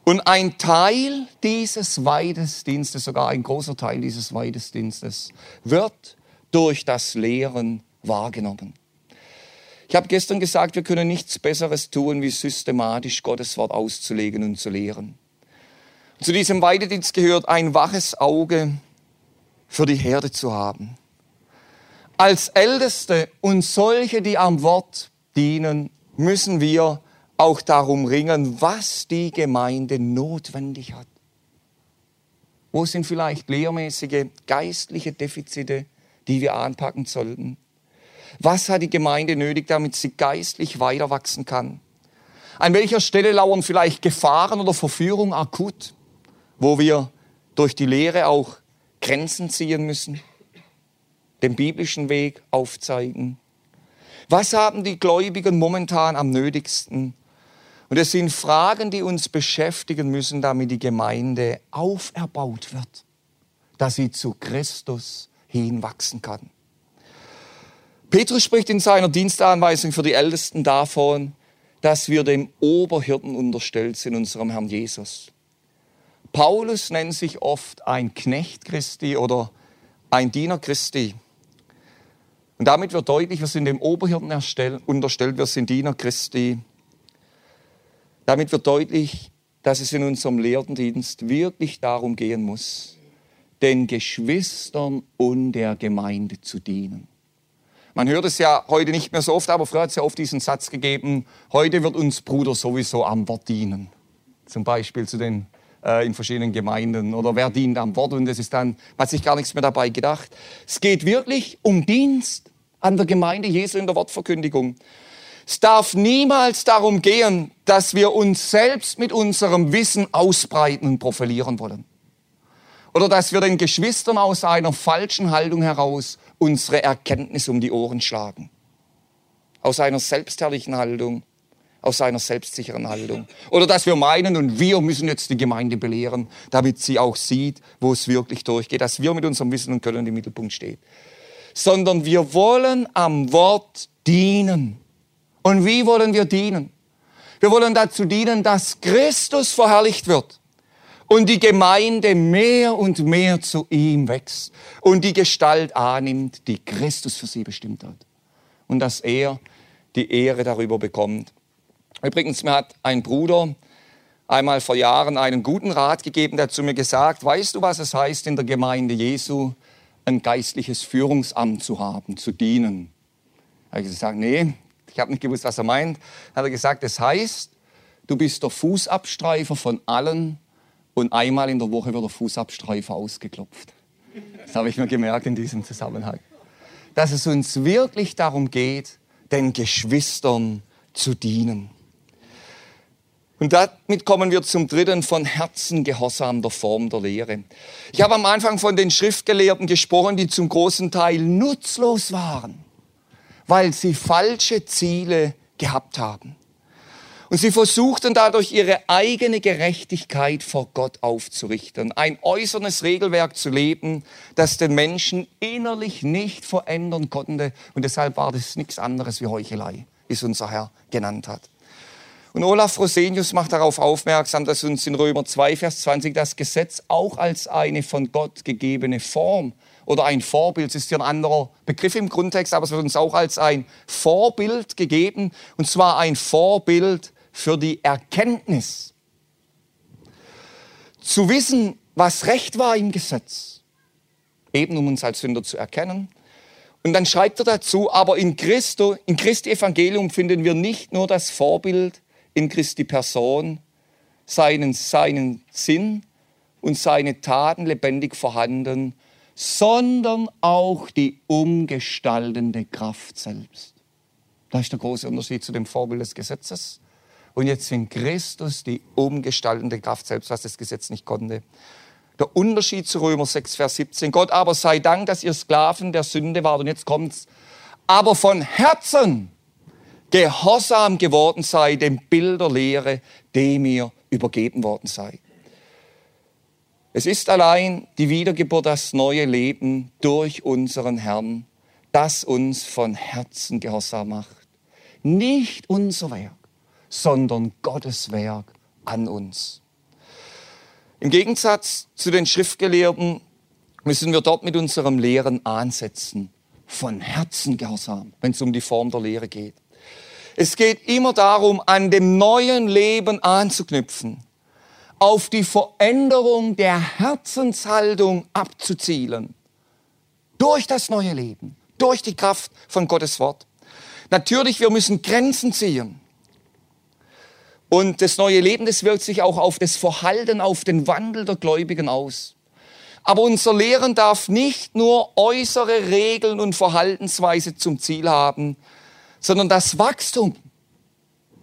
Und ein Teil dieses Weidesdienstes, sogar ein großer Teil dieses Weidesdienstes, wird durch das Lehren wahrgenommen. Ich habe gestern gesagt, wir können nichts Besseres tun, wie systematisch Gottes Wort auszulegen und zu lehren. Zu diesem Weidedienst gehört ein waches Auge für die Herde zu haben. Als Älteste und solche, die am Wort dienen, müssen wir auch darum ringen, was die Gemeinde notwendig hat. Wo sind vielleicht lehrmäßige, geistliche Defizite, die wir anpacken sollten? Was hat die Gemeinde nötig, damit sie geistlich weiter wachsen kann? An welcher Stelle lauern vielleicht Gefahren oder Verführung akut? wo wir durch die Lehre auch Grenzen ziehen müssen, den biblischen Weg aufzeigen. Was haben die Gläubigen momentan am nötigsten? Und es sind Fragen, die uns beschäftigen müssen, damit die Gemeinde auferbaut wird, dass sie zu Christus hinwachsen kann. Petrus spricht in seiner Dienstanweisung für die Ältesten davon, dass wir dem Oberhirten unterstellt sind, unserem Herrn Jesus. Paulus nennt sich oft ein Knecht Christi oder ein Diener Christi. Und damit wird deutlich, wir sind dem Oberhirten unterstellt, wir sind Diener Christi. Damit wird deutlich, dass es in unserem Lehrdienst wirklich darum gehen muss, den Geschwistern und der Gemeinde zu dienen. Man hört es ja heute nicht mehr so oft, aber früher hat es ja oft diesen Satz gegeben, heute wird uns Bruder sowieso am Wort dienen. Zum Beispiel zu den äh, in verschiedenen Gemeinden oder wer dient am Wort und es ist dann, man hat sich gar nichts mehr dabei gedacht. Es geht wirklich um Dienst an der Gemeinde Jesu in der Wortverkündigung. Es darf niemals darum gehen, dass wir uns selbst mit unserem Wissen ausbreiten und profilieren wollen. Oder dass wir den Geschwistern aus einer falschen Haltung heraus unsere Erkenntnis um die Ohren schlagen. Aus einer selbstherrlichen Haltung aus seiner selbstsicheren Haltung. Oder dass wir meinen, und wir müssen jetzt die Gemeinde belehren, damit sie auch sieht, wo es wirklich durchgeht, dass wir mit unserem Wissen und Können im Mittelpunkt stehen. Sondern wir wollen am Wort dienen. Und wie wollen wir dienen? Wir wollen dazu dienen, dass Christus verherrlicht wird und die Gemeinde mehr und mehr zu ihm wächst und die Gestalt annimmt, die Christus für sie bestimmt hat. Und dass er die Ehre darüber bekommt. Übrigens, mir hat ein Bruder einmal vor Jahren einen guten Rat gegeben, der zu mir gesagt, weißt du, was es heißt, in der Gemeinde Jesu ein geistliches Führungsamt zu haben, zu dienen? Da habe ich gesagt, nee, ich habe nicht gewusst, was er meint. Da hat er gesagt, es heißt, du bist der Fußabstreifer von allen und einmal in der Woche wird der Fußabstreifer ausgeklopft. Das habe ich mir gemerkt in diesem Zusammenhang. Dass es uns wirklich darum geht, den Geschwistern zu dienen. Und damit kommen wir zum dritten von Herzen Gehorsam der Form der Lehre. Ich habe am Anfang von den Schriftgelehrten gesprochen, die zum großen Teil nutzlos waren, weil sie falsche Ziele gehabt haben. Und sie versuchten dadurch ihre eigene Gerechtigkeit vor Gott aufzurichten, ein äußernes Regelwerk zu leben, das den Menschen innerlich nicht verändern konnte. Und deshalb war das nichts anderes wie Heuchelei. wie es unser Herr genannt hat. Und Olaf Rosenius macht darauf aufmerksam, dass uns in Römer 2, Vers 20 das Gesetz auch als eine von Gott gegebene Form oder ein Vorbild, das ist ja ein anderer Begriff im Grundtext, aber es wird uns auch als ein Vorbild gegeben, und zwar ein Vorbild für die Erkenntnis. Zu wissen, was Recht war im Gesetz, eben um uns als Sünder zu erkennen. Und dann schreibt er dazu, aber in Christo, in Christi Evangelium finden wir nicht nur das Vorbild in Christi Person seinen, seinen Sinn und seine Taten lebendig vorhanden, sondern auch die umgestaltende Kraft selbst. Da ist der große Unterschied zu dem Vorbild des Gesetzes. Und jetzt in Christus die umgestaltende Kraft selbst, was das Gesetz nicht konnte. Der Unterschied zu Römer 6, Vers 17. Gott aber sei Dank, dass ihr Sklaven der Sünde wart. Und jetzt kommt's. Aber von Herzen gehorsam geworden sei dem Bild der Lehre, dem ihr übergeben worden sei. Es ist allein die Wiedergeburt, das neue Leben durch unseren Herrn, das uns von Herzen gehorsam macht. Nicht unser Werk, sondern Gottes Werk an uns. Im Gegensatz zu den Schriftgelehrten müssen wir dort mit unserem Lehren ansetzen. Von Herzen gehorsam, wenn es um die Form der Lehre geht. Es geht immer darum, an dem neuen Leben anzuknüpfen, auf die Veränderung der Herzenshaltung abzuzielen. Durch das neue Leben, durch die Kraft von Gottes Wort. Natürlich, wir müssen Grenzen ziehen. Und das neue Leben, das wirkt sich auch auf das Verhalten, auf den Wandel der Gläubigen aus. Aber unser Lehren darf nicht nur äußere Regeln und Verhaltensweise zum Ziel haben, sondern das Wachstum,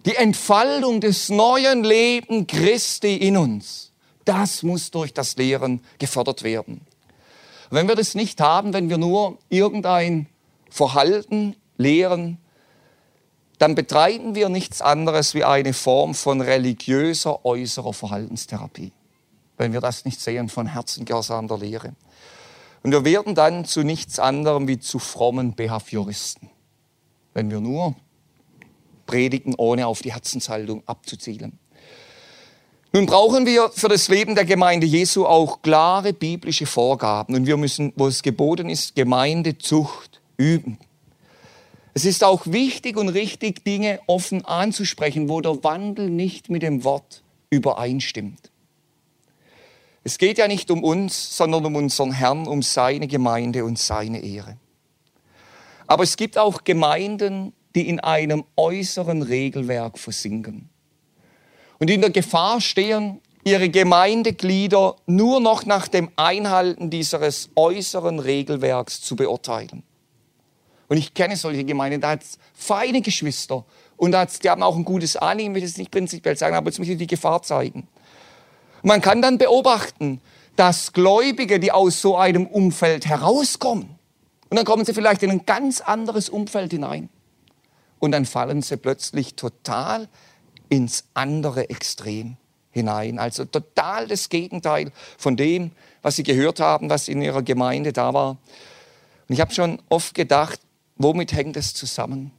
die Entfaltung des neuen Leben Christi in uns, das muss durch das Lehren gefördert werden. Wenn wir das nicht haben, wenn wir nur irgendein Verhalten lehren, dann betreiben wir nichts anderes wie eine Form von religiöser äußerer Verhaltenstherapie. Wenn wir das nicht sehen von Herzen der Lehre. Und wir werden dann zu nichts anderem wie zu frommen Behavioristen wenn wir nur predigen, ohne auf die Herzenshaltung abzuzielen. Nun brauchen wir für das Leben der Gemeinde Jesu auch klare biblische Vorgaben und wir müssen, wo es geboten ist, Gemeindezucht üben. Es ist auch wichtig und richtig, Dinge offen anzusprechen, wo der Wandel nicht mit dem Wort übereinstimmt. Es geht ja nicht um uns, sondern um unseren Herrn, um seine Gemeinde und seine Ehre. Aber es gibt auch Gemeinden, die in einem äußeren Regelwerk versinken und in der Gefahr stehen, ihre Gemeindeglieder nur noch nach dem Einhalten dieses äußeren Regelwerks zu beurteilen. Und ich kenne solche Gemeinden, da hat es feine Geschwister und die haben auch ein gutes Anliegen, ich will das nicht prinzipiell sagen, aber jetzt möchte ich die Gefahr zeigen. Man kann dann beobachten, dass Gläubige, die aus so einem Umfeld herauskommen, und dann kommen sie vielleicht in ein ganz anderes Umfeld hinein. Und dann fallen sie plötzlich total ins andere Extrem hinein. Also total das Gegenteil von dem, was sie gehört haben, was in ihrer Gemeinde da war. Und ich habe schon oft gedacht, womit hängt es zusammen?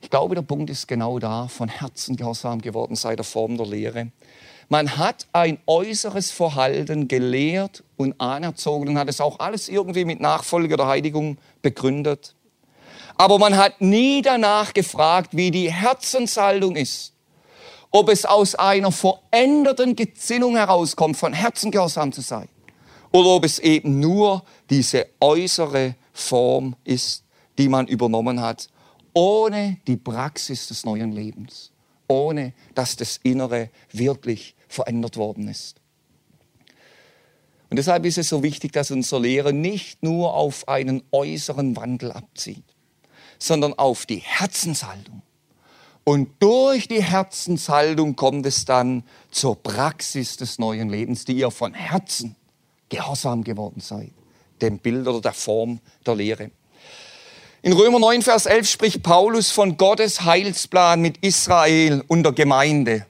Ich glaube, der Punkt ist genau da, von Herzen gehorsam geworden sei der Form der Lehre. Man hat ein äußeres Verhalten gelehrt und anerzogen und hat es auch alles irgendwie mit Nachfolge der Heiligung begründet. Aber man hat nie danach gefragt, wie die Herzenshaltung ist. Ob es aus einer veränderten Gesinnung herauskommt, von Herzen gehorsam zu sein. Oder ob es eben nur diese äußere Form ist, die man übernommen hat, ohne die Praxis des neuen Lebens. Ohne dass das Innere wirklich verändert worden ist. Und deshalb ist es so wichtig, dass unser Lehre nicht nur auf einen äußeren Wandel abzieht, sondern auf die Herzenshaltung. Und durch die Herzenshaltung kommt es dann zur Praxis des neuen Lebens, die ihr von Herzen gehorsam geworden seid, dem Bild oder der Form der Lehre. In Römer 9, Vers 11 spricht Paulus von Gottes Heilsplan mit Israel und der Gemeinde.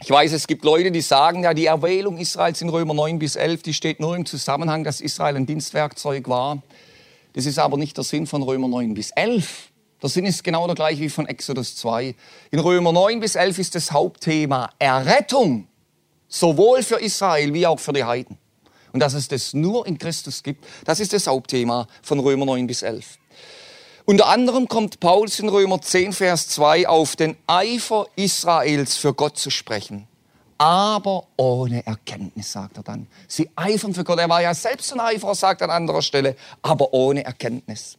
Ich weiß, es gibt Leute, die sagen, ja, die Erwählung Israels in Römer 9 bis 11, die steht nur im Zusammenhang, dass Israel ein Dienstwerkzeug war. Das ist aber nicht der Sinn von Römer 9 bis 11. Der Sinn ist genau der gleiche wie von Exodus 2. In Römer 9 bis 11 ist das Hauptthema Errettung, sowohl für Israel wie auch für die Heiden. Und dass es das nur in Christus gibt, das ist das Hauptthema von Römer 9 bis 11. Unter anderem kommt Paulus in Römer 10, Vers 2 auf den Eifer Israels für Gott zu sprechen. Aber ohne Erkenntnis, sagt er dann. Sie eifern für Gott. Er war ja selbst ein Eiferer, sagt er an anderer Stelle, aber ohne Erkenntnis.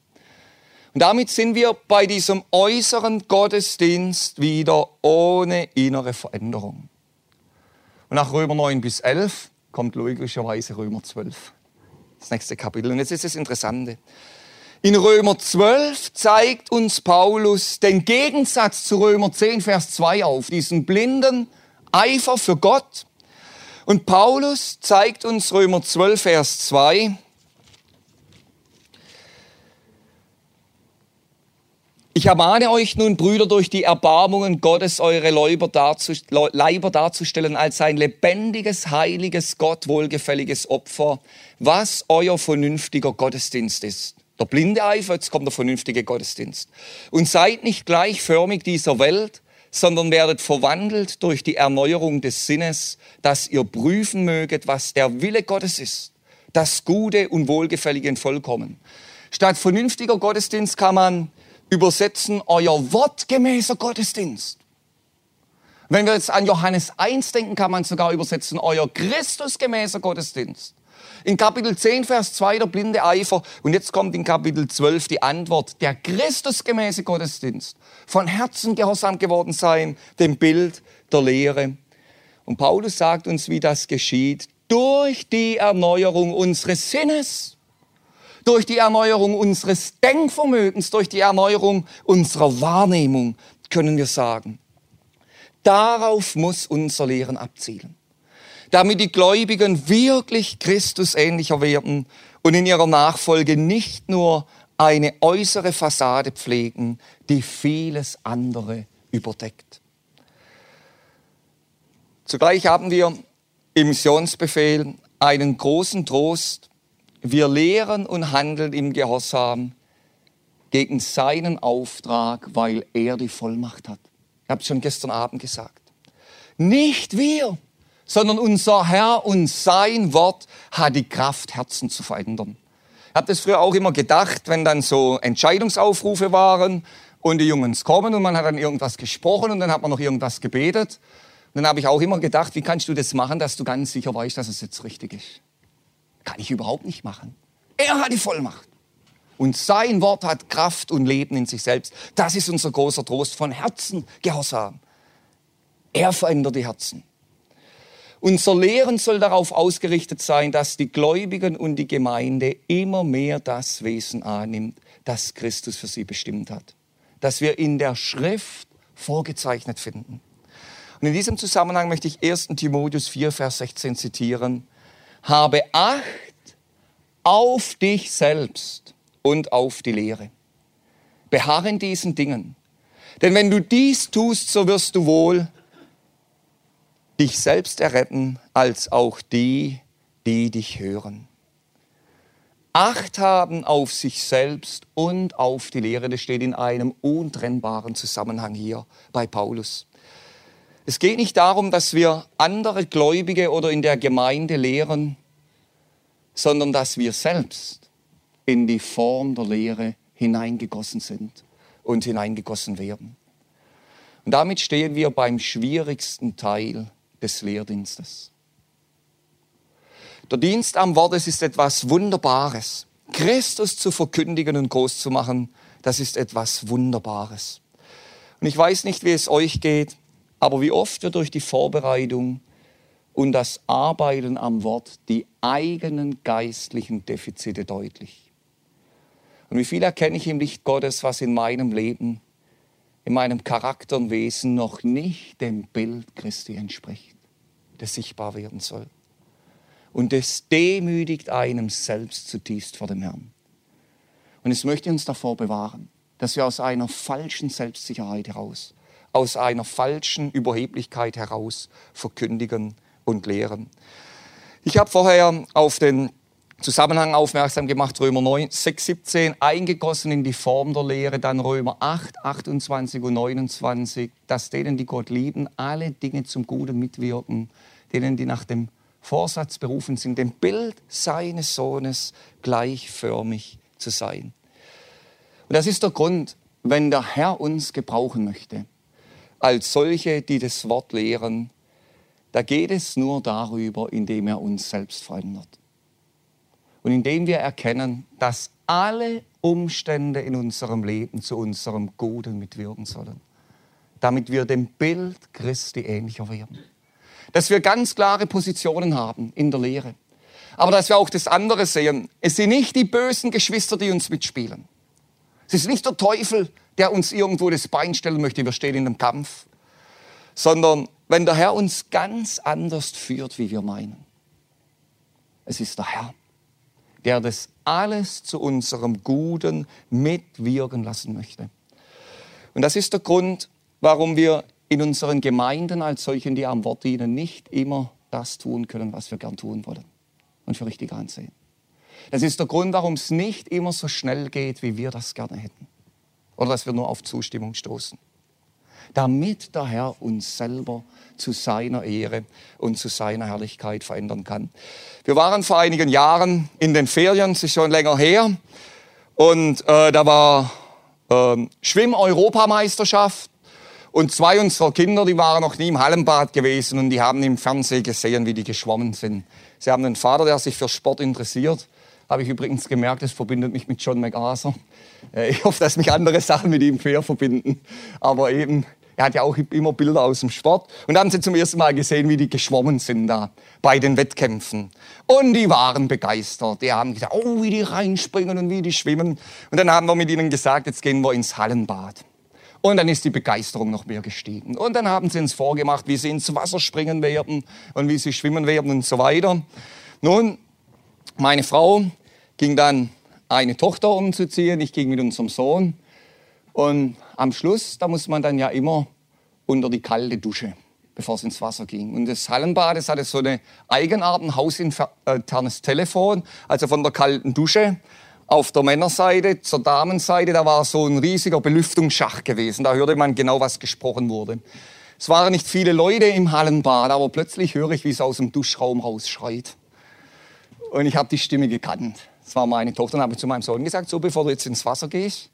Und damit sind wir bei diesem äußeren Gottesdienst wieder ohne innere Veränderung. Und nach Römer 9 bis 11 kommt logischerweise Römer 12. Das nächste Kapitel. Und jetzt ist das Interessante. In Römer 12 zeigt uns Paulus den Gegensatz zu Römer 10, Vers 2 auf, diesen blinden Eifer für Gott. Und Paulus zeigt uns Römer 12, Vers 2, Ich ermahne euch nun, Brüder, durch die Erbarmungen Gottes eure Leiber, darzustellen als ein lebendiges, heiliges, Gott wohlgefälliges Opfer, was euer vernünftiger Gottesdienst ist. Der blinde Eifer, jetzt kommt der vernünftige Gottesdienst. Und seid nicht gleichförmig dieser Welt, sondern werdet verwandelt durch die Erneuerung des Sinnes, dass ihr prüfen möget, was der Wille Gottes ist, das Gute und Wohlgefällige und Vollkommen. Statt vernünftiger Gottesdienst kann man übersetzen, euer wortgemäßer Gottesdienst. Wenn wir jetzt an Johannes 1 denken, kann man sogar übersetzen, euer Christusgemäßer Gottesdienst. In Kapitel 10, Vers 2 der blinde Eifer. Und jetzt kommt in Kapitel 12 die Antwort. Der Christusgemäße Gottesdienst. Von Herzen gehorsam geworden sein, dem Bild der Lehre. Und Paulus sagt uns, wie das geschieht. Durch die Erneuerung unseres Sinnes. Durch die Erneuerung unseres Denkvermögens. Durch die Erneuerung unserer Wahrnehmung, können wir sagen. Darauf muss unser Lehren abzielen damit die Gläubigen wirklich Christus ähnlicher werden und in ihrer Nachfolge nicht nur eine äußere Fassade pflegen, die vieles andere überdeckt. Zugleich haben wir im Missionsbefehl einen großen Trost. Wir lehren und handeln im Gehorsam gegen seinen Auftrag, weil er die Vollmacht hat. Ich habe es schon gestern Abend gesagt. Nicht wir sondern unser Herr und sein Wort hat die Kraft, Herzen zu verändern. Ich habe das früher auch immer gedacht, wenn dann so Entscheidungsaufrufe waren und die Jungs kommen und man hat dann irgendwas gesprochen und dann hat man noch irgendwas gebetet. Und dann habe ich auch immer gedacht, wie kannst du das machen, dass du ganz sicher weißt, dass es jetzt richtig ist? Kann ich überhaupt nicht machen. Er hat die Vollmacht. Und sein Wort hat Kraft und Leben in sich selbst. Das ist unser großer Trost von Herzen Gehorsam. Er verändert die Herzen. Unser Lehren soll darauf ausgerichtet sein, dass die Gläubigen und die Gemeinde immer mehr das Wesen annimmt, das Christus für sie bestimmt hat. Dass wir in der Schrift vorgezeichnet finden. Und in diesem Zusammenhang möchte ich 1. Timotheus 4, Vers 16 zitieren. Habe Acht auf dich selbst und auf die Lehre. Beharre in diesen Dingen. Denn wenn du dies tust, so wirst du wohl dich selbst erretten, als auch die, die dich hören. Acht haben auf sich selbst und auf die Lehre. Das steht in einem untrennbaren Zusammenhang hier bei Paulus. Es geht nicht darum, dass wir andere Gläubige oder in der Gemeinde lehren, sondern dass wir selbst in die Form der Lehre hineingegossen sind und hineingegossen werden. Und damit stehen wir beim schwierigsten Teil des Lehrdienstes. Der Dienst am Wort ist etwas Wunderbares. Christus zu verkündigen und groß zu machen, das ist etwas Wunderbares. Und ich weiß nicht, wie es euch geht, aber wie oft wird durch die Vorbereitung und das Arbeiten am Wort die eigenen geistlichen Defizite deutlich. Und wie viel erkenne ich im Licht Gottes, was in meinem Leben, in meinem Charakter und Wesen noch nicht dem Bild Christi entspricht das sichtbar werden soll. Und es demütigt einem selbst zutiefst vor dem Herrn. Und es möchte uns davor bewahren, dass wir aus einer falschen Selbstsicherheit heraus, aus einer falschen Überheblichkeit heraus verkündigen und lehren. Ich habe vorher auf den Zusammenhang aufmerksam gemacht, Römer 9, 6, 17, eingegossen in die Form der Lehre, dann Römer 8, 28 und 29, dass denen, die Gott lieben, alle Dinge zum Guten mitwirken, denen, die nach dem Vorsatz berufen sind, dem Bild seines Sohnes gleichförmig zu sein. Und das ist der Grund, wenn der Herr uns gebrauchen möchte, als solche, die das Wort lehren, da geht es nur darüber, indem er uns selbst verändert. Und indem wir erkennen, dass alle Umstände in unserem Leben zu unserem Guten mitwirken sollen, damit wir dem Bild Christi ähnlicher werden. Dass wir ganz klare Positionen haben in der Lehre. Aber dass wir auch das andere sehen. Es sind nicht die bösen Geschwister, die uns mitspielen. Es ist nicht der Teufel, der uns irgendwo das Bein stellen möchte, wir stehen in einem Kampf. Sondern wenn der Herr uns ganz anders führt, wie wir meinen. Es ist der Herr der das alles zu unserem Guten mitwirken lassen möchte. Und das ist der Grund, warum wir in unseren Gemeinden als solchen, die am Wort dienen, nicht immer das tun können, was wir gern tun wollen und für richtig ansehen. Das ist der Grund, warum es nicht immer so schnell geht, wie wir das gerne hätten. Oder dass wir nur auf Zustimmung stoßen damit der Herr uns selber zu seiner Ehre und zu seiner Herrlichkeit verändern kann. Wir waren vor einigen Jahren in den Ferien, es ist schon länger her, und äh, da war äh, Schwimm-Europameisterschaft und zwei unserer Kinder, die waren noch nie im Hallenbad gewesen und die haben im Fernsehen gesehen, wie die geschwommen sind. Sie haben einen Vater, der sich für Sport interessiert. Habe ich übrigens gemerkt, das verbindet mich mit John MacArthur. Äh, ich hoffe, dass mich andere Sachen mit ihm quer verbinden. Aber eben, er hat ja auch immer Bilder aus dem Sport. Und da haben sie zum ersten Mal gesehen, wie die geschwommen sind da bei den Wettkämpfen. Und die waren begeistert. Die haben gesagt, oh, wie die reinspringen und wie die schwimmen. Und dann haben wir mit ihnen gesagt, jetzt gehen wir ins Hallenbad. Und dann ist die Begeisterung noch mehr gestiegen. Und dann haben sie uns vorgemacht, wie sie ins Wasser springen werden und wie sie schwimmen werden und so weiter. Nun, meine Frau ging dann eine Tochter umzuziehen, ich ging mit unserem Sohn. Und am Schluss, da muss man dann ja immer unter die kalte Dusche, bevor es ins Wasser ging. Und das Hallenbad, das hatte so eine Eigenart, ein hausinternes Telefon, also von der kalten Dusche auf der Männerseite zur Damenseite, da war so ein riesiger Belüftungsschacht gewesen. Da hörte man genau, was gesprochen wurde. Es waren nicht viele Leute im Hallenbad, aber plötzlich höre ich, wie es aus dem Duschraum rausschreit. Und ich habe die Stimme gekannt. Das war meine Tochter. Und habe zu meinem Sohn gesagt, so bevor du jetzt ins Wasser gehst,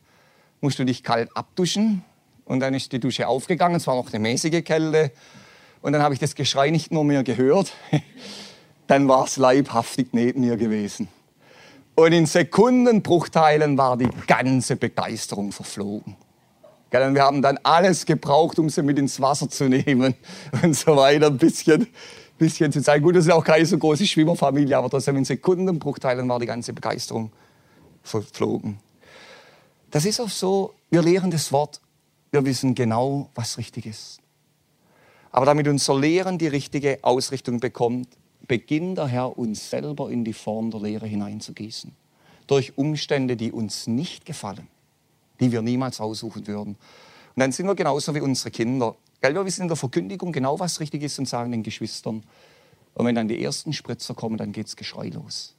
musst du dich kalt abduschen. Und dann ist die Dusche aufgegangen. Es war noch eine mäßige Kälte. Und dann habe ich das Geschrei nicht nur mehr gehört. dann war es leibhaftig neben mir gewesen. Und in Sekundenbruchteilen war die ganze Begeisterung verflogen. Und wir haben dann alles gebraucht, um sie mit ins Wasser zu nehmen und so weiter. Ein bisschen bisschen zu zeigen. Gut, das ist auch keine so große Schwimmerfamilie, aber trotzdem in Sekundenbruchteilen war die ganze Begeisterung verflogen. Das ist auch so, wir lehren das Wort, wir wissen genau, was richtig ist. Aber damit unser Lehren die richtige Ausrichtung bekommt, beginnt der Herr uns selber in die Form der Lehre hineinzugießen. Durch Umstände, die uns nicht gefallen, die wir niemals aussuchen würden. Und dann sind wir genauso wie unsere Kinder. Gell, wir wissen in der Verkündigung genau, was richtig ist und sagen den Geschwistern. Und wenn dann die ersten Spritzer kommen, dann geht's Geschrei los.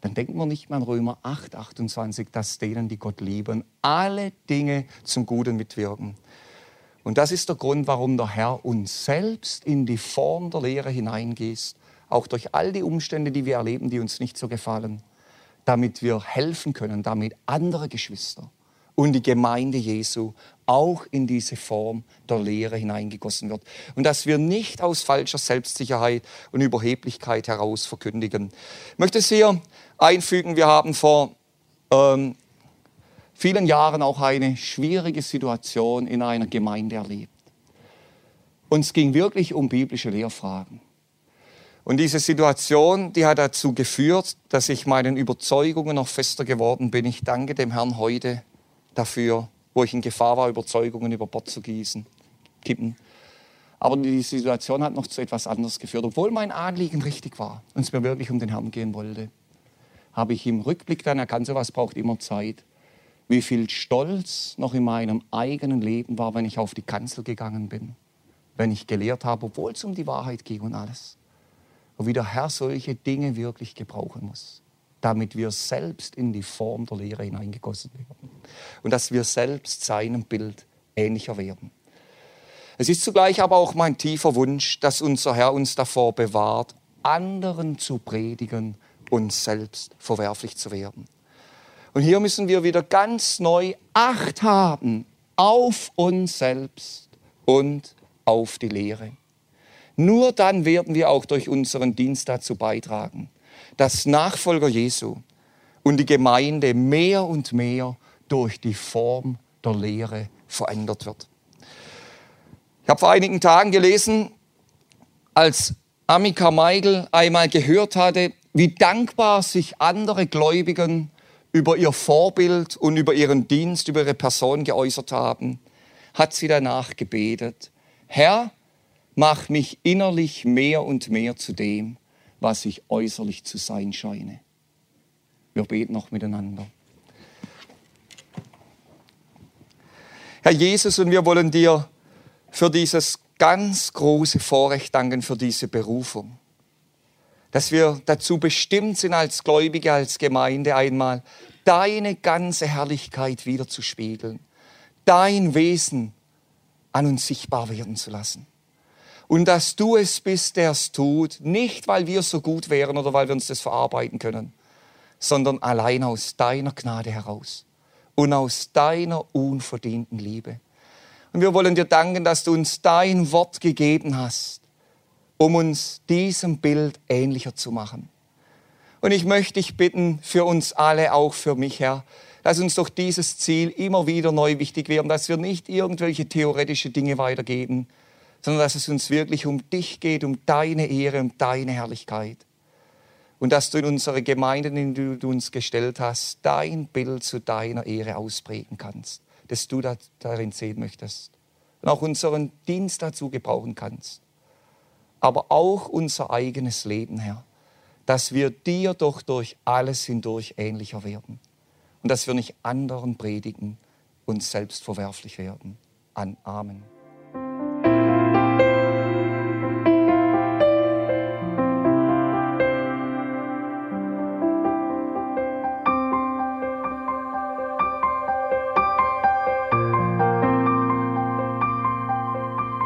Dann denken wir nicht mehr an Römer 8, 28, dass denen, die Gott lieben, alle Dinge zum Guten mitwirken. Und das ist der Grund, warum der Herr uns selbst in die Form der Lehre hineingießt, auch durch all die Umstände, die wir erleben, die uns nicht so gefallen, damit wir helfen können, damit andere Geschwister und die Gemeinde Jesu auch in diese Form der Lehre hineingegossen wird. Und dass wir nicht aus falscher Selbstsicherheit und Überheblichkeit heraus verkündigen. Ich möchte es hier einfügen, wir haben vor ähm, vielen Jahren auch eine schwierige Situation in einer Gemeinde erlebt. Uns ging wirklich um biblische Lehrfragen. Und diese Situation, die hat dazu geführt, dass ich meinen Überzeugungen noch fester geworden bin. Ich danke dem Herrn heute dafür, wo ich in Gefahr war, Überzeugungen über Bord zu gießen, kippen. Aber die Situation hat noch zu etwas anderes geführt. Obwohl mein Anliegen richtig war und es mir wirklich um den Herrn gehen wollte, habe ich im Rückblick dann erkannt, sowas braucht immer Zeit, wie viel Stolz noch in meinem eigenen Leben war, wenn ich auf die Kanzel gegangen bin, wenn ich gelehrt habe, obwohl es um die Wahrheit ging und alles. wo wie der Herr solche Dinge wirklich gebrauchen muss, damit wir selbst in die Form der Lehre hineingegossen werden und dass wir selbst seinem Bild ähnlicher werden. Es ist zugleich aber auch mein tiefer Wunsch, dass unser Herr uns davor bewahrt, anderen zu predigen und selbst verwerflich zu werden. Und hier müssen wir wieder ganz neu Acht haben auf uns selbst und auf die Lehre. Nur dann werden wir auch durch unseren Dienst dazu beitragen, dass Nachfolger Jesu und die Gemeinde mehr und mehr durch die Form der Lehre verändert wird. Ich habe vor einigen Tagen gelesen, als Amika Meigel einmal gehört hatte, wie dankbar sich andere Gläubigen über ihr Vorbild und über ihren Dienst, über ihre Person geäußert haben, hat sie danach gebetet, Herr, mach mich innerlich mehr und mehr zu dem, was ich äußerlich zu sein scheine. Wir beten noch miteinander. Herr Jesus, und wir wollen dir für dieses ganz große Vorrecht danken, für diese Berufung. Dass wir dazu bestimmt sind, als Gläubige, als Gemeinde einmal deine ganze Herrlichkeit wieder zu spiegeln, dein Wesen an uns sichtbar werden zu lassen und dass du es bist, der es tut, nicht weil wir so gut wären oder weil wir uns das verarbeiten können, sondern allein aus deiner Gnade heraus und aus deiner unverdienten Liebe. Und wir wollen dir danken, dass du uns dein Wort gegeben hast, um uns diesem Bild ähnlicher zu machen. Und ich möchte dich bitten, für uns alle, auch für mich, Herr, dass uns doch dieses Ziel immer wieder neu wichtig wird, dass wir nicht irgendwelche theoretische Dinge weitergeben, sondern dass es uns wirklich um dich geht, um deine Ehre, um deine Herrlichkeit. Und dass du in unsere Gemeinden, in die du uns gestellt hast, dein Bild zu deiner Ehre ausprägen kannst, dass du darin sehen möchtest. Und auch unseren Dienst dazu gebrauchen kannst. Aber auch unser eigenes Leben, Herr. Dass wir dir doch durch alles hindurch ähnlicher werden. Und dass wir nicht anderen predigen und selbst verwerflich werden. An Amen.